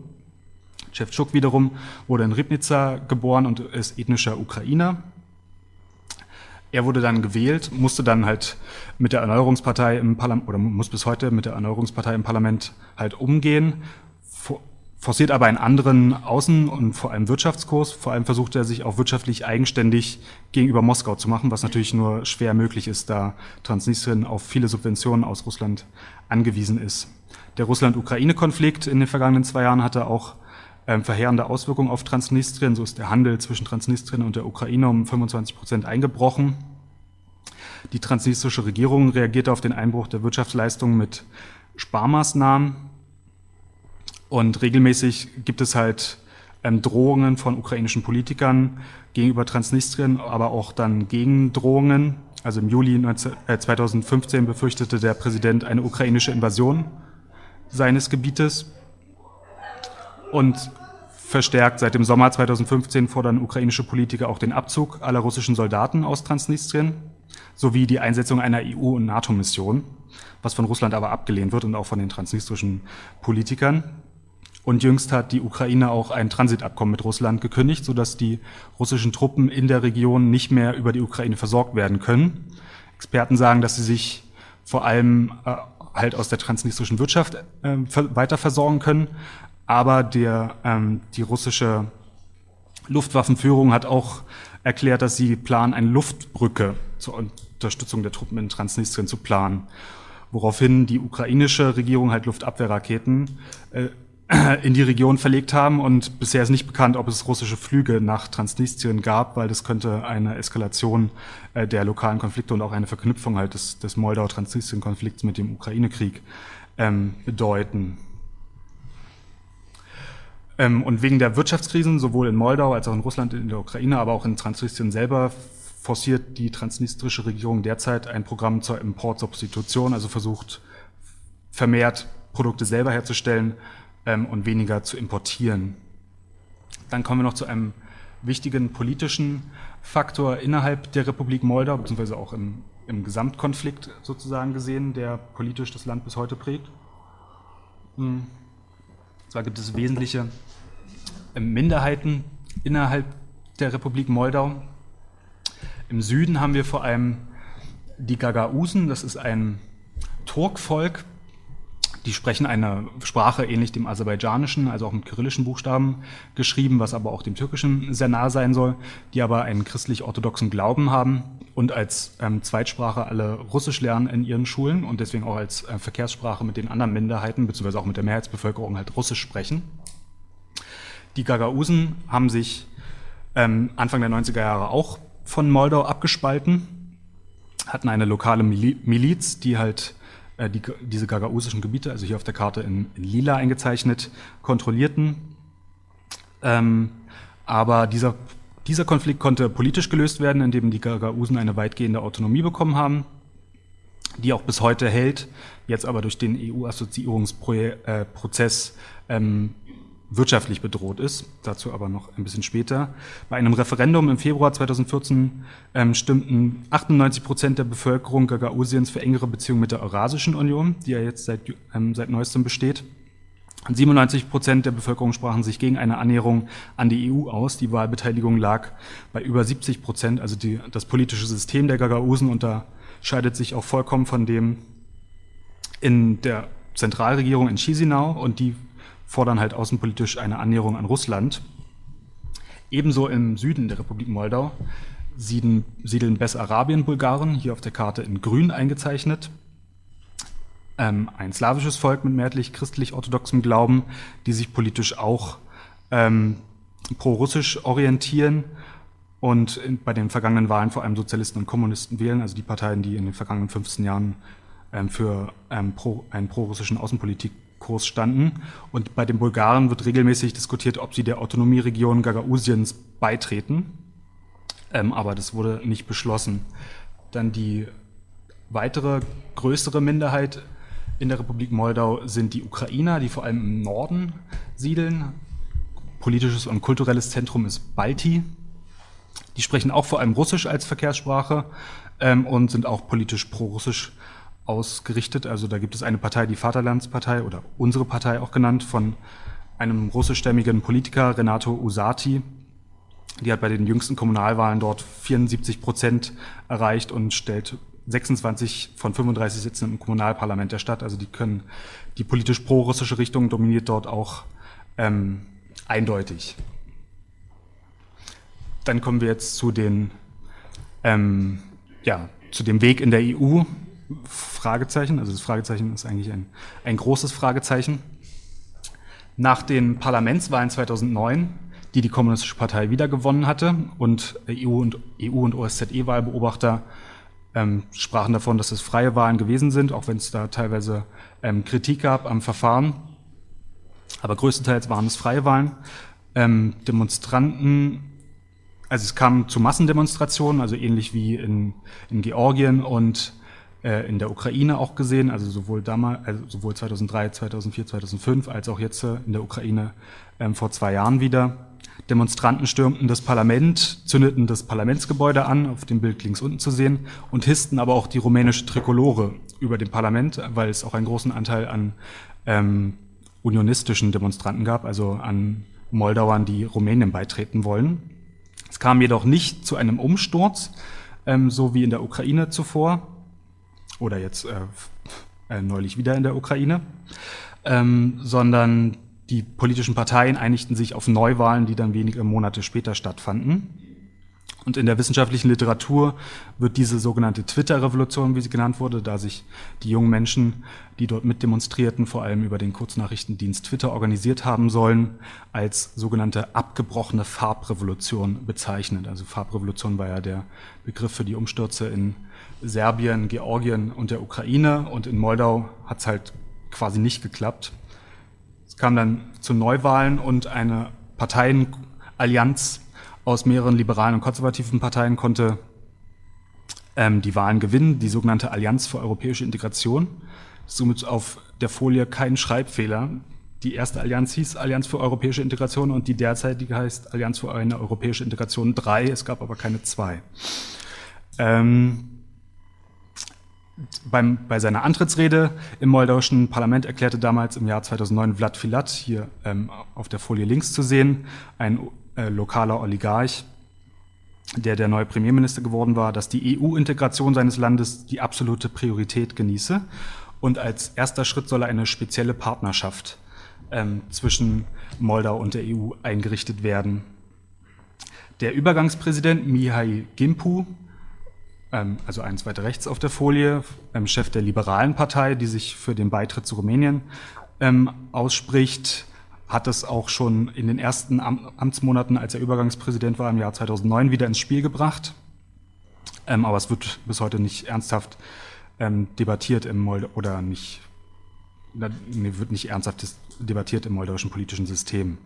Chevchuk wiederum wurde in Ribnica geboren und ist ethnischer Ukrainer. Er wurde dann gewählt, musste dann halt mit der Erneuerungspartei im Parlament, oder muss bis heute mit der Erneuerungspartei im Parlament halt umgehen, forciert aber einen anderen Außen- und vor allem Wirtschaftskurs. Vor allem versucht er sich auch wirtschaftlich eigenständig gegenüber Moskau zu machen, was natürlich nur schwer möglich ist, da Transnistrien auf viele Subventionen aus Russland angewiesen ist. Der Russland-Ukraine-Konflikt in den vergangenen zwei Jahren hatte auch ähm, verheerende Auswirkungen auf Transnistrien. So ist der Handel zwischen Transnistrien und der Ukraine um 25 Prozent eingebrochen. Die transnistrische Regierung reagierte auf den Einbruch der Wirtschaftsleistungen mit Sparmaßnahmen. Und regelmäßig gibt es halt ähm, Drohungen von ukrainischen Politikern gegenüber Transnistrien, aber auch dann Gegendrohungen. Also im Juli 19, äh, 2015 befürchtete der Präsident eine ukrainische Invasion seines Gebietes. Und verstärkt seit dem Sommer 2015 fordern ukrainische Politiker auch den Abzug aller russischen Soldaten aus Transnistrien sowie die Einsetzung einer EU- und NATO-Mission, was von Russland aber abgelehnt wird und auch von den transnistrischen Politikern. Und jüngst hat die Ukraine auch ein Transitabkommen mit Russland gekündigt, sodass die russischen Truppen in der Region nicht mehr über die Ukraine versorgt werden können. Experten sagen, dass sie sich vor allem äh, halt aus der transnistrischen Wirtschaft äh, weiter versorgen können. Aber der, ähm, die russische Luftwaffenführung hat auch erklärt, dass sie planen, eine Luftbrücke zur Unterstützung der Truppen in Transnistrien zu planen. Woraufhin die ukrainische Regierung halt Luftabwehrraketen äh, in die Region verlegt haben und bisher ist nicht bekannt, ob es russische Flüge nach Transnistrien gab, weil das könnte eine Eskalation äh, der lokalen Konflikte und auch eine Verknüpfung halt des, des Moldau-Transnistrien-Konflikts mit dem Ukraine-Krieg ähm, bedeuten. Ähm, und wegen der Wirtschaftskrisen, sowohl in Moldau als auch in Russland, in der Ukraine, aber auch in Transnistrien selber, forciert die transnistrische Regierung derzeit ein Programm zur Importsubstitution, also versucht vermehrt Produkte selber herzustellen, ähm, und weniger zu importieren. Dann kommen wir noch zu einem wichtigen politischen Faktor innerhalb der Republik Moldau, beziehungsweise auch im, im Gesamtkonflikt sozusagen gesehen, der politisch das Land bis heute prägt. Und hm. zwar gibt es wesentliche ähm, Minderheiten innerhalb der Republik Moldau. Im Süden haben wir vor allem die Gagausen, das ist ein Turkvolk, die sprechen eine Sprache ähnlich dem aserbaidschanischen, also auch mit kyrillischen Buchstaben geschrieben, was aber auch dem türkischen sehr nah sein soll, die aber einen christlich-orthodoxen Glauben haben und als ähm, Zweitsprache alle Russisch lernen in ihren Schulen und deswegen auch als äh, Verkehrssprache mit den anderen Minderheiten, beziehungsweise auch mit der Mehrheitsbevölkerung halt Russisch sprechen. Die Gagausen haben sich ähm, Anfang der 90er Jahre auch von Moldau abgespalten, hatten eine lokale Miliz, die halt äh, die, diese gagausischen Gebiete, also hier auf der Karte in, in lila eingezeichnet, kontrollierten. Ähm, aber dieser, dieser Konflikt konnte politisch gelöst werden, indem die Gagausen eine weitgehende Autonomie bekommen haben, die auch bis heute hält, jetzt aber durch den EU-Assoziierungsprozess äh, ähm, wirtschaftlich bedroht ist. Dazu aber noch ein bisschen später. Bei einem Referendum im Februar 2014 ähm, stimmten 98 Prozent der Bevölkerung Gagausiens für engere Beziehungen mit der Eurasischen Union, die ja jetzt seit, ähm, seit neuestem besteht. 97 Prozent der Bevölkerung sprachen sich gegen eine Annäherung an die EU aus. Die Wahlbeteiligung lag bei über 70 Prozent. Also die, das politische System der Gagausen unterscheidet sich auch vollkommen von dem in der Zentralregierung in Chisinau und die fordern halt außenpolitisch eine Annäherung an Russland. Ebenso im Süden der Republik Moldau siedeln, siedeln Bessarabien-Bulgaren, hier auf der Karte in grün eingezeichnet. Ähm, ein slawisches Volk mit mehrheitlich christlich-orthodoxem Glauben, die sich politisch auch ähm, pro-russisch orientieren und in, bei den vergangenen Wahlen vor allem Sozialisten und Kommunisten wählen, also die Parteien, die in den vergangenen 15 Jahren ähm, für ähm, pro, einen pro-russischen Außenpolitik Kurs standen. Und bei den Bulgaren wird regelmäßig diskutiert, ob sie der Autonomieregion Gagausiens beitreten. Ähm, aber das wurde nicht beschlossen. Dann die weitere größere Minderheit in der Republik Moldau sind die Ukrainer, die vor allem im Norden siedeln. Politisches und kulturelles Zentrum ist Balti. Die sprechen auch vor allem Russisch als Verkehrssprache ähm, und sind auch politisch pro-russisch ausgerichtet. Also da gibt es eine Partei, die Vaterlandspartei oder unsere Partei auch genannt, von einem russischstämmigen Politiker, Renato Usati. Die hat bei den jüngsten Kommunalwahlen dort 74 Prozent erreicht und stellt 26 von 35 Sitzen im Kommunalparlament der Stadt. Also die können, die politisch pro-russische Richtung dominiert dort auch ähm, eindeutig. Dann kommen wir jetzt zu den, ähm, ja, zu dem Weg in der EU. Fragezeichen. Also das Fragezeichen ist eigentlich ein, ein großes Fragezeichen. Nach den Parlamentswahlen 2009, die die Kommunistische Partei wiedergewonnen hatte und EU und, EU und OSZE-Wahlbeobachter ähm, sprachen davon, dass es freie Wahlen gewesen sind, auch wenn es da teilweise ähm, Kritik gab am Verfahren. Aber größtenteils waren es freie Wahlen. Ähm, Demonstranten, also es kam zu Massendemonstrationen, also ähnlich wie in, in Georgien und äh, in der Ukraine auch gesehen, also sowohl damals, also sowohl 2003, 2004, 2005 als auch jetzt äh, in der Ukraine ähm, vor zwei Jahren wieder. Demonstranten stürmten das Parlament, zündeten das Parlamentsgebäude an, auf dem Bild links unten zu sehen, und hissten aber auch die rumänische Trikolore über dem Parlament, weil es auch einen großen Anteil an ähm, unionistischen Demonstranten gab, also an Moldauern, die Rumänien beitreten wollen. Es kam jedoch nicht zu einem Umsturz, ähm, so wie in der Ukraine zuvor oder jetzt äh, äh, neulich wieder in der Ukraine, ähm, sondern die politischen Parteien einigten sich auf Neuwahlen, die dann wenige Monate später stattfanden. Und in der wissenschaftlichen Literatur wird diese sogenannte Twitter-Revolution, wie sie genannt wurde, da sich die jungen Menschen, die dort mitdemonstrierten, vor allem über den Kurznachrichtendienst Twitter organisiert haben sollen, als sogenannte abgebrochene Farbrevolution bezeichnet. Also Farbrevolution war ja der Begriff für die Umstürze in Serbien, Georgien und der Ukraine. Und in Moldau hat es halt quasi nicht geklappt. Es kam dann zu Neuwahlen und eine Parteienallianz aus mehreren liberalen und konservativen Parteien konnte ähm, die Wahlen gewinnen, die sogenannte Allianz für europäische Integration. Somit auf der Folie kein Schreibfehler. Die erste Allianz hieß Allianz für europäische Integration und die derzeitige heißt Allianz für eine europäische Integration 3. Es gab aber keine zwei. Ähm, beim, bei seiner Antrittsrede im moldauischen Parlament erklärte damals im Jahr 2009 Vlad Filat, hier ähm, auf der Folie links zu sehen, ein äh, lokaler Oligarch, der der neue Premierminister geworden war, dass die EU-Integration seines Landes die absolute Priorität genieße und als erster Schritt solle eine spezielle Partnerschaft ähm, zwischen Moldau und der EU eingerichtet werden. Der Übergangspräsident Mihai Gimpu also eins weiter rechts auf der Folie, ähm, Chef der liberalen Partei, die sich für den Beitritt zu Rumänien ähm, ausspricht, hat es auch schon in den ersten Amtsmonaten, als er Übergangspräsident war, im Jahr 2009 wieder ins Spiel gebracht. Ähm, aber es wird bis heute nicht ernsthaft ähm, debattiert im Moldau oder nicht, wird nicht ernsthaft debattiert im moldauischen politischen System.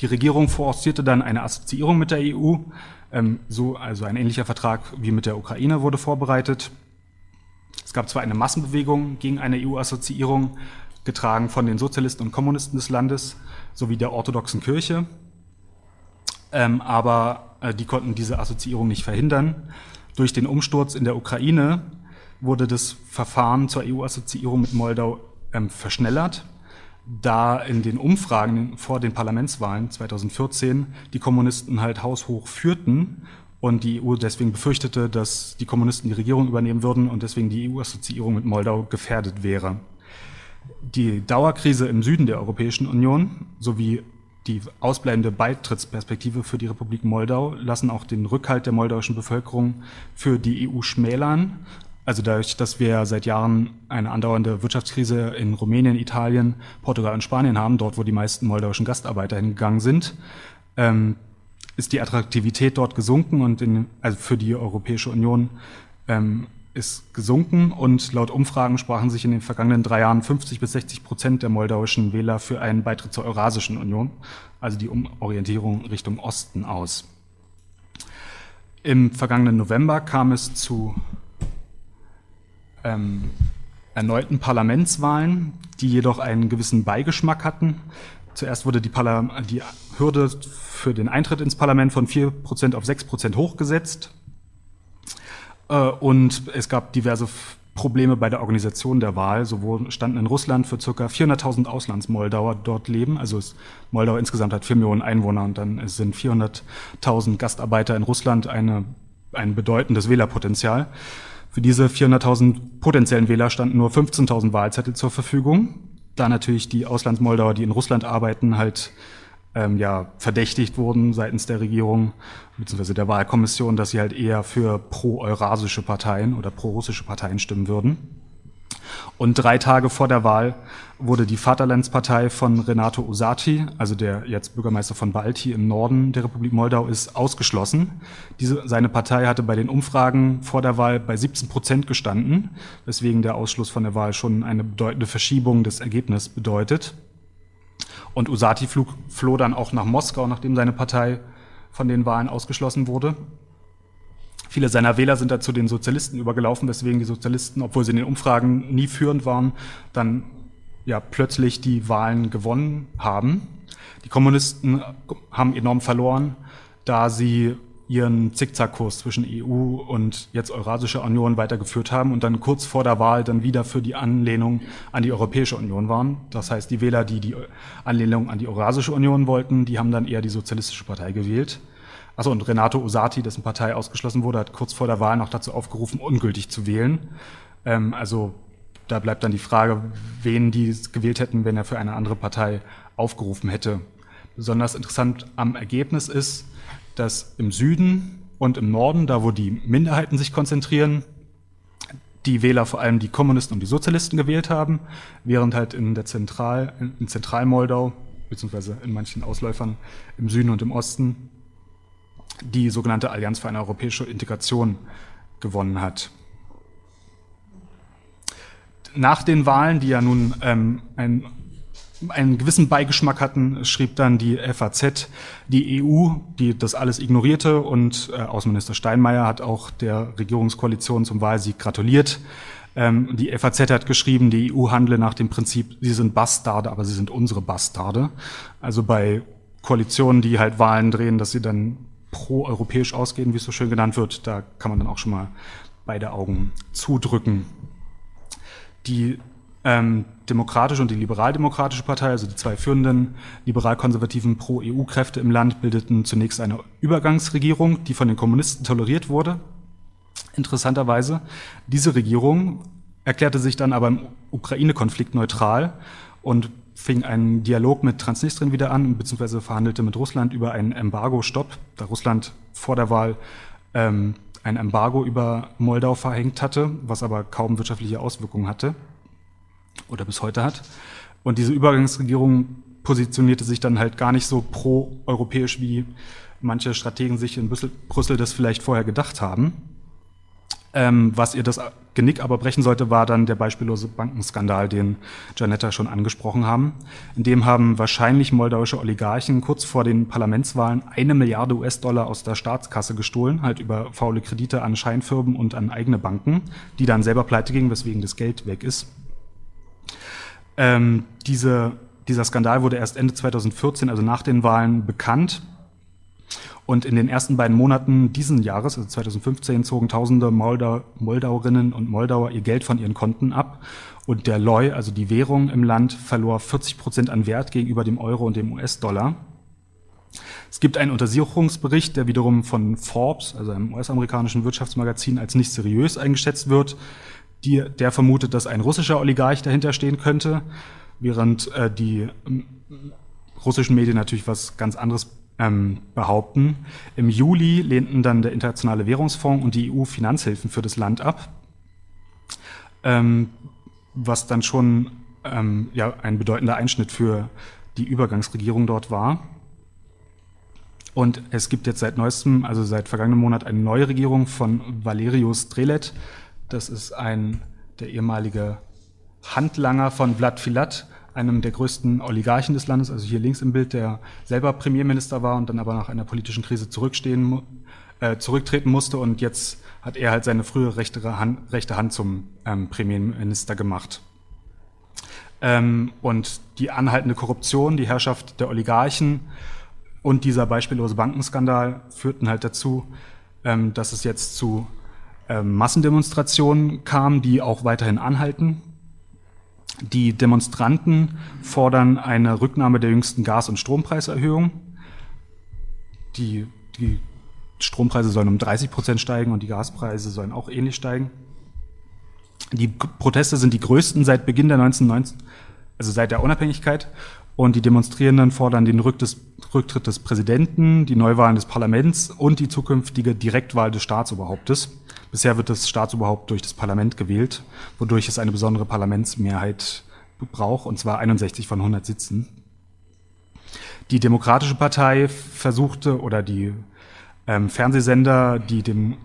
Die Regierung forcierte dann eine Assoziierung mit der EU. Ähm, so, also ein ähnlicher Vertrag wie mit der Ukraine wurde vorbereitet. Es gab zwar eine Massenbewegung gegen eine EU-Assoziierung, getragen von den Sozialisten und Kommunisten des Landes sowie der orthodoxen Kirche, ähm, aber äh, die konnten diese Assoziierung nicht verhindern. Durch den Umsturz in der Ukraine wurde das Verfahren zur EU-Assoziierung mit Moldau ähm, verschnellert da in den Umfragen vor den Parlamentswahlen 2014 die Kommunisten halt haushoch führten und die EU deswegen befürchtete, dass die Kommunisten die Regierung übernehmen würden und deswegen die EU-Assoziierung mit Moldau gefährdet wäre. Die Dauerkrise im Süden der Europäischen Union sowie die ausbleibende Beitrittsperspektive für die Republik Moldau lassen auch den Rückhalt der moldauischen Bevölkerung für die EU schmälern also dadurch, dass wir seit Jahren eine andauernde Wirtschaftskrise in Rumänien, Italien, Portugal und Spanien haben, dort wo die meisten moldauischen Gastarbeiter hingegangen sind, ähm, ist die Attraktivität dort gesunken und in, also für die Europäische Union ähm, ist gesunken und laut Umfragen sprachen sich in den vergangenen drei Jahren 50 bis 60 Prozent der moldauischen Wähler für einen Beitritt zur Eurasischen Union, also die Umorientierung Richtung Osten aus. Im vergangenen November kam es zu ähm, erneuten Parlamentswahlen, die jedoch einen gewissen Beigeschmack hatten. Zuerst wurde die, die Hürde für den Eintritt ins Parlament von 4% auf 6% hochgesetzt. Äh, und es gab diverse Probleme bei der Organisation der Wahl. So standen in Russland für ca. 400.000 Auslandsmoldauer dort leben. Also Moldau insgesamt hat 4 Millionen Einwohner und dann sind 400.000 Gastarbeiter in Russland eine, ein bedeutendes Wählerpotenzial. Für diese 400.000 potenziellen Wähler standen nur 15.000 Wahlzettel zur Verfügung. Da natürlich die Auslandsmoldauer, die in Russland arbeiten, halt ähm, ja, verdächtigt wurden seitens der Regierung bzw. der Wahlkommission, dass sie halt eher für pro-eurasische Parteien oder pro-russische Parteien stimmen würden. Und drei Tage vor der Wahl wurde die Vaterlandspartei von Renato Usati, also der jetzt Bürgermeister von Balti im Norden der Republik Moldau ist, ausgeschlossen. Diese, seine Partei hatte bei den Umfragen vor der Wahl bei 17 Prozent gestanden, weswegen der Ausschluss von der Wahl schon eine bedeutende Verschiebung des Ergebnisses bedeutet. Und Usati flog, floh dann auch nach Moskau, nachdem seine Partei von den Wahlen ausgeschlossen wurde. Viele seiner Wähler sind da zu den Sozialisten übergelaufen, weswegen die Sozialisten, obwohl sie in den Umfragen nie führend waren, dann ja plötzlich die Wahlen gewonnen haben. Die Kommunisten haben enorm verloren, da sie ihren Zickzackkurs zwischen EU und jetzt Eurasische Union weitergeführt haben und dann kurz vor der Wahl dann wieder für die Anlehnung an die Europäische Union waren. Das heißt, die Wähler, die die Anlehnung an die Eurasische Union wollten, die haben dann eher die Sozialistische Partei gewählt. Also und Renato Usati, dessen Partei ausgeschlossen wurde, hat kurz vor der Wahl noch dazu aufgerufen, ungültig zu wählen. Ähm, also da bleibt dann die Frage, wen die gewählt hätten, wenn er für eine andere Partei aufgerufen hätte. Besonders interessant am Ergebnis ist, dass im Süden und im Norden, da wo die Minderheiten sich konzentrieren, die Wähler vor allem die Kommunisten und die Sozialisten gewählt haben, während halt in der Zentral, in Zentralmoldau, beziehungsweise in manchen Ausläufern im Süden und im Osten, die sogenannte Allianz für eine europäische Integration gewonnen hat. Nach den Wahlen, die ja nun ähm, ein, einen gewissen Beigeschmack hatten, schrieb dann die FAZ, die EU, die das alles ignorierte und äh, Außenminister Steinmeier hat auch der Regierungskoalition zum Wahlsieg gratuliert. Ähm, die FAZ hat geschrieben, die EU handle nach dem Prinzip, sie sind Bastarde, aber sie sind unsere Bastarde. Also bei Koalitionen, die halt Wahlen drehen, dass sie dann pro-europäisch ausgehen, wie es so schön genannt wird, da kann man dann auch schon mal beide Augen zudrücken. Die ähm, demokratische und die liberaldemokratische Partei, also die zwei führenden liberal-konservativen Pro-EU-Kräfte im Land, bildeten zunächst eine Übergangsregierung, die von den Kommunisten toleriert wurde. Interessanterweise, diese Regierung erklärte sich dann aber im Ukraine-Konflikt neutral und fing ein Dialog mit Transnistrien wieder an, beziehungsweise verhandelte mit Russland über einen Embargo-Stopp, da Russland vor der Wahl ähm, ein Embargo über Moldau verhängt hatte, was aber kaum wirtschaftliche Auswirkungen hatte oder bis heute hat. Und diese Übergangsregierung positionierte sich dann halt gar nicht so pro-europäisch, wie manche Strategen sich in Brüssel das vielleicht vorher gedacht haben. Ähm, was ihr das Genick aber brechen sollte, war dann der beispiellose Bankenskandal, den Janetta schon angesprochen haben. In dem haben wahrscheinlich moldauische Oligarchen kurz vor den Parlamentswahlen eine Milliarde US-Dollar aus der Staatskasse gestohlen, halt über faule Kredite an Scheinfirmen und an eigene Banken, die dann selber pleite gingen, weswegen das Geld weg ist. Ähm, diese, dieser Skandal wurde erst Ende 2014, also nach den Wahlen, bekannt. Und in den ersten beiden Monaten diesen Jahres, also 2015, zogen tausende Moldau Moldauerinnen und Moldauer ihr Geld von ihren Konten ab. Und der Loi, also die Währung im Land, verlor 40 Prozent an Wert gegenüber dem Euro und dem US-Dollar. Es gibt einen Untersuchungsbericht, der wiederum von Forbes, also einem US-amerikanischen Wirtschaftsmagazin, als nicht seriös eingeschätzt wird. Die, der vermutet, dass ein russischer Oligarch dahinter stehen könnte, während äh, die äh, russischen Medien natürlich was ganz anderes ähm, behaupten. Im Juli lehnten dann der Internationale Währungsfonds und die EU Finanzhilfen für das Land ab, ähm, was dann schon ähm, ja, ein bedeutender Einschnitt für die Übergangsregierung dort war. Und es gibt jetzt seit neuestem, also seit vergangenem Monat, eine neue Regierung von Valerius Strelet. Das ist ein der ehemalige Handlanger von Vlad Filat, einem der größten Oligarchen des Landes, also hier links im Bild, der selber Premierminister war und dann aber nach einer politischen Krise zurückstehen, äh, zurücktreten musste und jetzt hat er halt seine frühere rechte Hand, rechte Hand zum ähm, Premierminister gemacht. Ähm, und die anhaltende Korruption, die Herrschaft der Oligarchen und dieser beispiellose Bankenskandal führten halt dazu, ähm, dass es jetzt zu ähm, Massendemonstrationen kam, die auch weiterhin anhalten. Die Demonstranten fordern eine Rücknahme der jüngsten Gas- und Strompreiserhöhung. Die, die Strompreise sollen um 30 Prozent steigen und die Gaspreise sollen auch ähnlich steigen. Die Proteste sind die größten seit Beginn der 1990, also seit der Unabhängigkeit. Und die Demonstrierenden fordern den Rücktritt des Präsidenten, die Neuwahlen des Parlaments und die zukünftige Direktwahl des Staatsoberhauptes. Bisher wird das Staatsoberhaupt durch das Parlament gewählt, wodurch es eine besondere Parlamentsmehrheit braucht, und zwar 61 von 100 Sitzen. Die Demokratische Partei versuchte, oder die ähm, Fernsehsender, die dem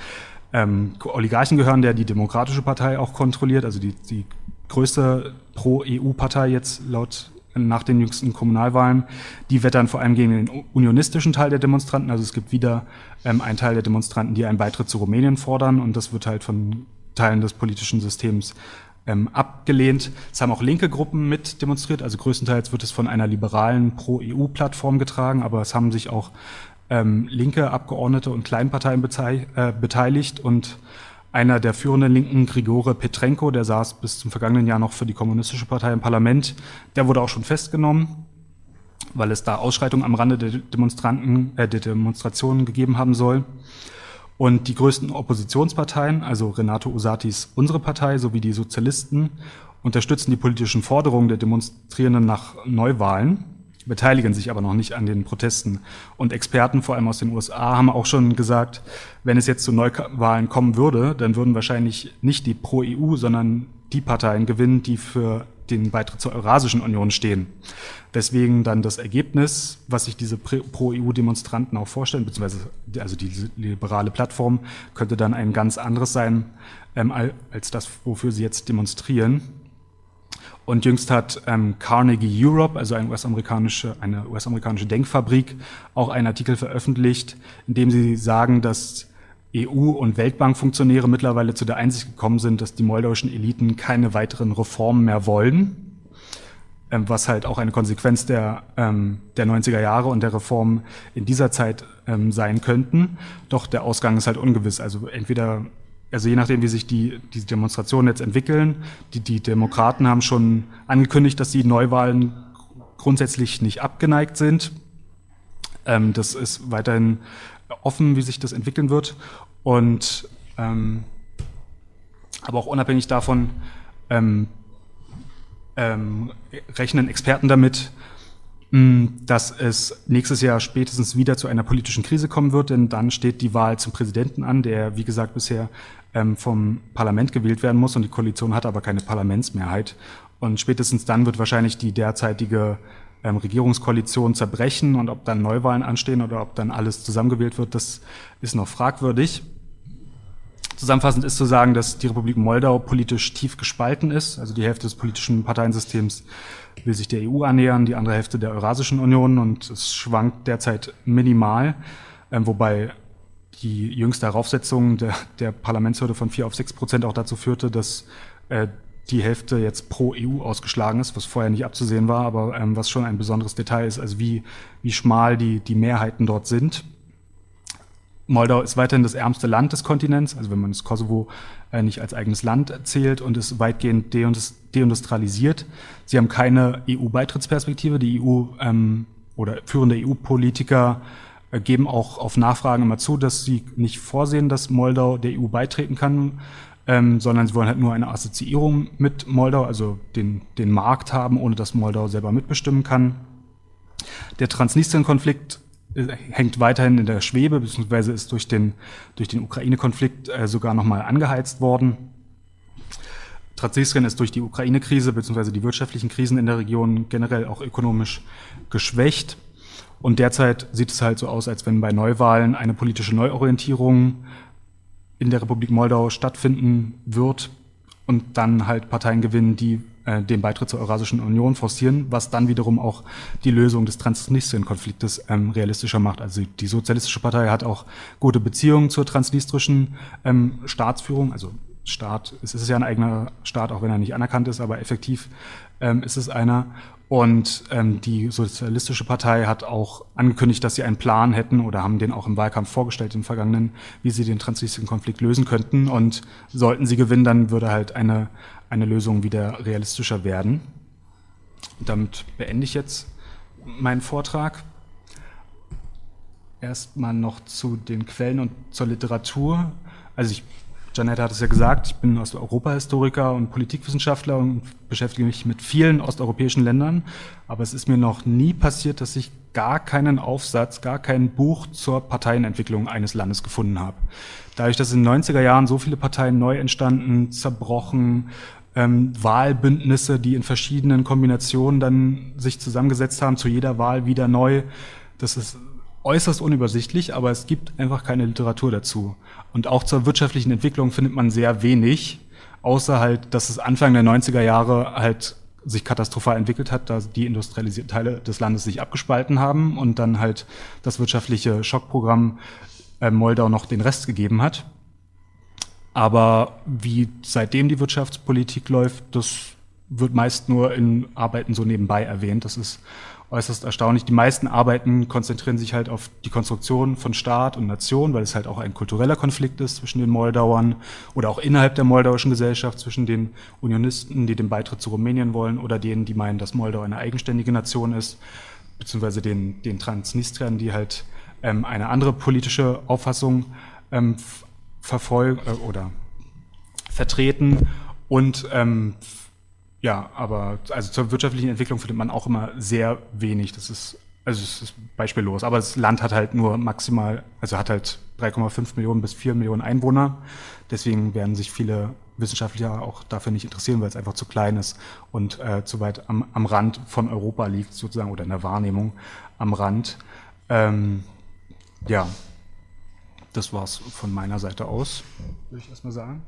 ähm, Oligarchen gehören, der die Demokratische Partei auch kontrolliert, also die, die größte Pro-EU-Partei jetzt laut nach den jüngsten Kommunalwahlen. Die wettern vor allem gegen den unionistischen Teil der Demonstranten. Also es gibt wieder ähm, einen Teil der Demonstranten, die einen Beitritt zu Rumänien fordern und das wird halt von Teilen des politischen Systems ähm, abgelehnt. Es haben auch linke Gruppen mit demonstriert, also größtenteils wird es von einer liberalen Pro-EU-Plattform getragen, aber es haben sich auch ähm, linke Abgeordnete und Kleinparteien äh, beteiligt und einer der führenden Linken, Grigore Petrenko, der saß bis zum vergangenen Jahr noch für die Kommunistische Partei im Parlament, der wurde auch schon festgenommen, weil es da Ausschreitungen am Rande der Demonstranten, äh, der Demonstrationen gegeben haben soll. Und die größten Oppositionsparteien, also Renato Usatis Unsere Partei sowie die Sozialisten, unterstützen die politischen Forderungen der Demonstrierenden nach Neuwahlen beteiligen sich aber noch nicht an den Protesten. Und Experten, vor allem aus den USA, haben auch schon gesagt, wenn es jetzt zu Neuwahlen kommen würde, dann würden wahrscheinlich nicht die Pro-EU, sondern die Parteien gewinnen, die für den Beitritt zur Eurasischen Union stehen. Deswegen dann das Ergebnis, was sich diese Pro-EU-Demonstranten auch vorstellen, beziehungsweise also die liberale Plattform, könnte dann ein ganz anderes sein ähm, als das, wofür sie jetzt demonstrieren. Und jüngst hat ähm, Carnegie Europe, also eine US-amerikanische, eine US-amerikanische Denkfabrik, auch einen Artikel veröffentlicht, in dem sie sagen, dass EU- und Weltbankfunktionäre mittlerweile zu der Einsicht gekommen sind, dass die moldauischen Eliten keine weiteren Reformen mehr wollen, ähm, was halt auch eine Konsequenz der, ähm, der 90er Jahre und der Reformen in dieser Zeit ähm, sein könnten. Doch der Ausgang ist halt ungewiss. Also entweder also je nachdem, wie sich die, die Demonstrationen jetzt entwickeln, die, die Demokraten haben schon angekündigt, dass die Neuwahlen grundsätzlich nicht abgeneigt sind. Ähm, das ist weiterhin offen, wie sich das entwickeln wird. Und ähm, aber auch unabhängig davon ähm, ähm, rechnen Experten damit, dass es nächstes Jahr spätestens wieder zu einer politischen Krise kommen wird, denn dann steht die Wahl zum Präsidenten an, der, wie gesagt, bisher ähm, vom Parlament gewählt werden muss und die Koalition hat aber keine Parlamentsmehrheit. Und spätestens dann wird wahrscheinlich die derzeitige ähm, Regierungskoalition zerbrechen und ob dann Neuwahlen anstehen oder ob dann alles zusammengewählt wird, das ist noch fragwürdig. Zusammenfassend ist zu sagen, dass die Republik Moldau politisch tief gespalten ist. Also die Hälfte des politischen Parteiensystems will sich der EU annähern, die andere Hälfte der Eurasischen Union und es schwankt derzeit minimal, ähm, wobei die jüngste Heraufsetzung der, der Parlamentshürde von vier auf sechs Prozent auch dazu führte, dass äh, die Hälfte jetzt pro EU ausgeschlagen ist, was vorher nicht abzusehen war, aber ähm, was schon ein besonderes Detail ist, also wie, wie schmal die, die Mehrheiten dort sind. Moldau ist weiterhin das ärmste Land des Kontinents, also wenn man das Kosovo äh, nicht als eigenes Land zählt und ist weitgehend deindustrialisiert. Sie haben keine EU-Beitrittsperspektive. Die EU ähm, oder führende EU-Politiker äh, geben auch auf Nachfragen immer zu, dass sie nicht vorsehen, dass Moldau der EU beitreten kann, ähm, sondern sie wollen halt nur eine Assoziierung mit Moldau, also den, den Markt haben, ohne dass Moldau selber mitbestimmen kann. Der Transnistrien-Konflikt hängt weiterhin in der Schwebe, beziehungsweise ist durch den, durch den Ukraine-Konflikt äh, sogar nochmal angeheizt worden. Transnistrien ist durch die Ukraine-Krise beziehungsweise die wirtschaftlichen Krisen in der Region generell auch ökonomisch geschwächt. Und derzeit sieht es halt so aus, als wenn bei Neuwahlen eine politische Neuorientierung in der Republik Moldau stattfinden wird und dann halt Parteien gewinnen, die äh, den Beitritt zur Eurasischen Union forcieren, was dann wiederum auch die Lösung des Transnistrien-Konfliktes ähm, realistischer macht. Also die Sozialistische Partei hat auch gute Beziehungen zur transnistrischen ähm, Staatsführung, also Staat, es ist ja ein eigener Staat, auch wenn er nicht anerkannt ist, aber effektiv ähm, ist es einer. Und ähm, die Sozialistische Partei hat auch angekündigt, dass sie einen Plan hätten oder haben den auch im Wahlkampf vorgestellt im vergangenen, wie sie den transnistrischen Konflikt lösen könnten. Und sollten sie gewinnen, dann würde halt eine eine Lösung wieder realistischer werden. damit beende ich jetzt meinen Vortrag. Erstmal noch zu den Quellen und zur Literatur. Also ich, Janette hat es ja gesagt, ich bin Osteuropa-Historiker und Politikwissenschaftler und beschäftige mich mit vielen osteuropäischen Ländern. Aber es ist mir noch nie passiert, dass ich gar keinen Aufsatz, gar kein Buch zur Parteienentwicklung eines Landes gefunden habe. Dadurch, dass in den 90er Jahren so viele Parteien neu entstanden, zerbrochen, ähm, Wahlbündnisse, die in verschiedenen Kombinationen dann sich zusammengesetzt haben, zu jeder Wahl wieder neu. Das ist äußerst unübersichtlich, aber es gibt einfach keine Literatur dazu. Und auch zur wirtschaftlichen Entwicklung findet man sehr wenig, außer halt, dass es Anfang der 90er Jahre halt sich katastrophal entwickelt hat, da die industrialisierten Teile des Landes sich abgespalten haben und dann halt das wirtschaftliche Schockprogramm äh, Moldau noch den Rest gegeben hat. Aber wie seitdem die Wirtschaftspolitik läuft, das wird meist nur in Arbeiten so nebenbei erwähnt. Das ist äußerst erstaunlich. Die meisten Arbeiten konzentrieren sich halt auf die Konstruktion von Staat und Nation, weil es halt auch ein kultureller Konflikt ist zwischen den Moldauern oder auch innerhalb der moldauischen Gesellschaft zwischen den Unionisten, die den Beitritt zu Rumänien wollen oder denen, die meinen, dass Moldau eine eigenständige Nation ist, beziehungsweise den, den Transnistriern, die halt ähm, eine andere politische Auffassung ähm, verfolgen äh, oder vertreten und ähm, ja, aber also zur wirtschaftlichen Entwicklung findet man auch immer sehr wenig. Das ist also es ist beispiellos. Aber das Land hat halt nur maximal, also hat halt 3,5 Millionen bis 4 Millionen Einwohner. Deswegen werden sich viele Wissenschaftler auch dafür nicht interessieren, weil es einfach zu klein ist und äh, zu weit am, am Rand von Europa liegt, sozusagen, oder in der Wahrnehmung am Rand. Ähm, ja, das war's von meiner Seite aus, würde ich erstmal sagen.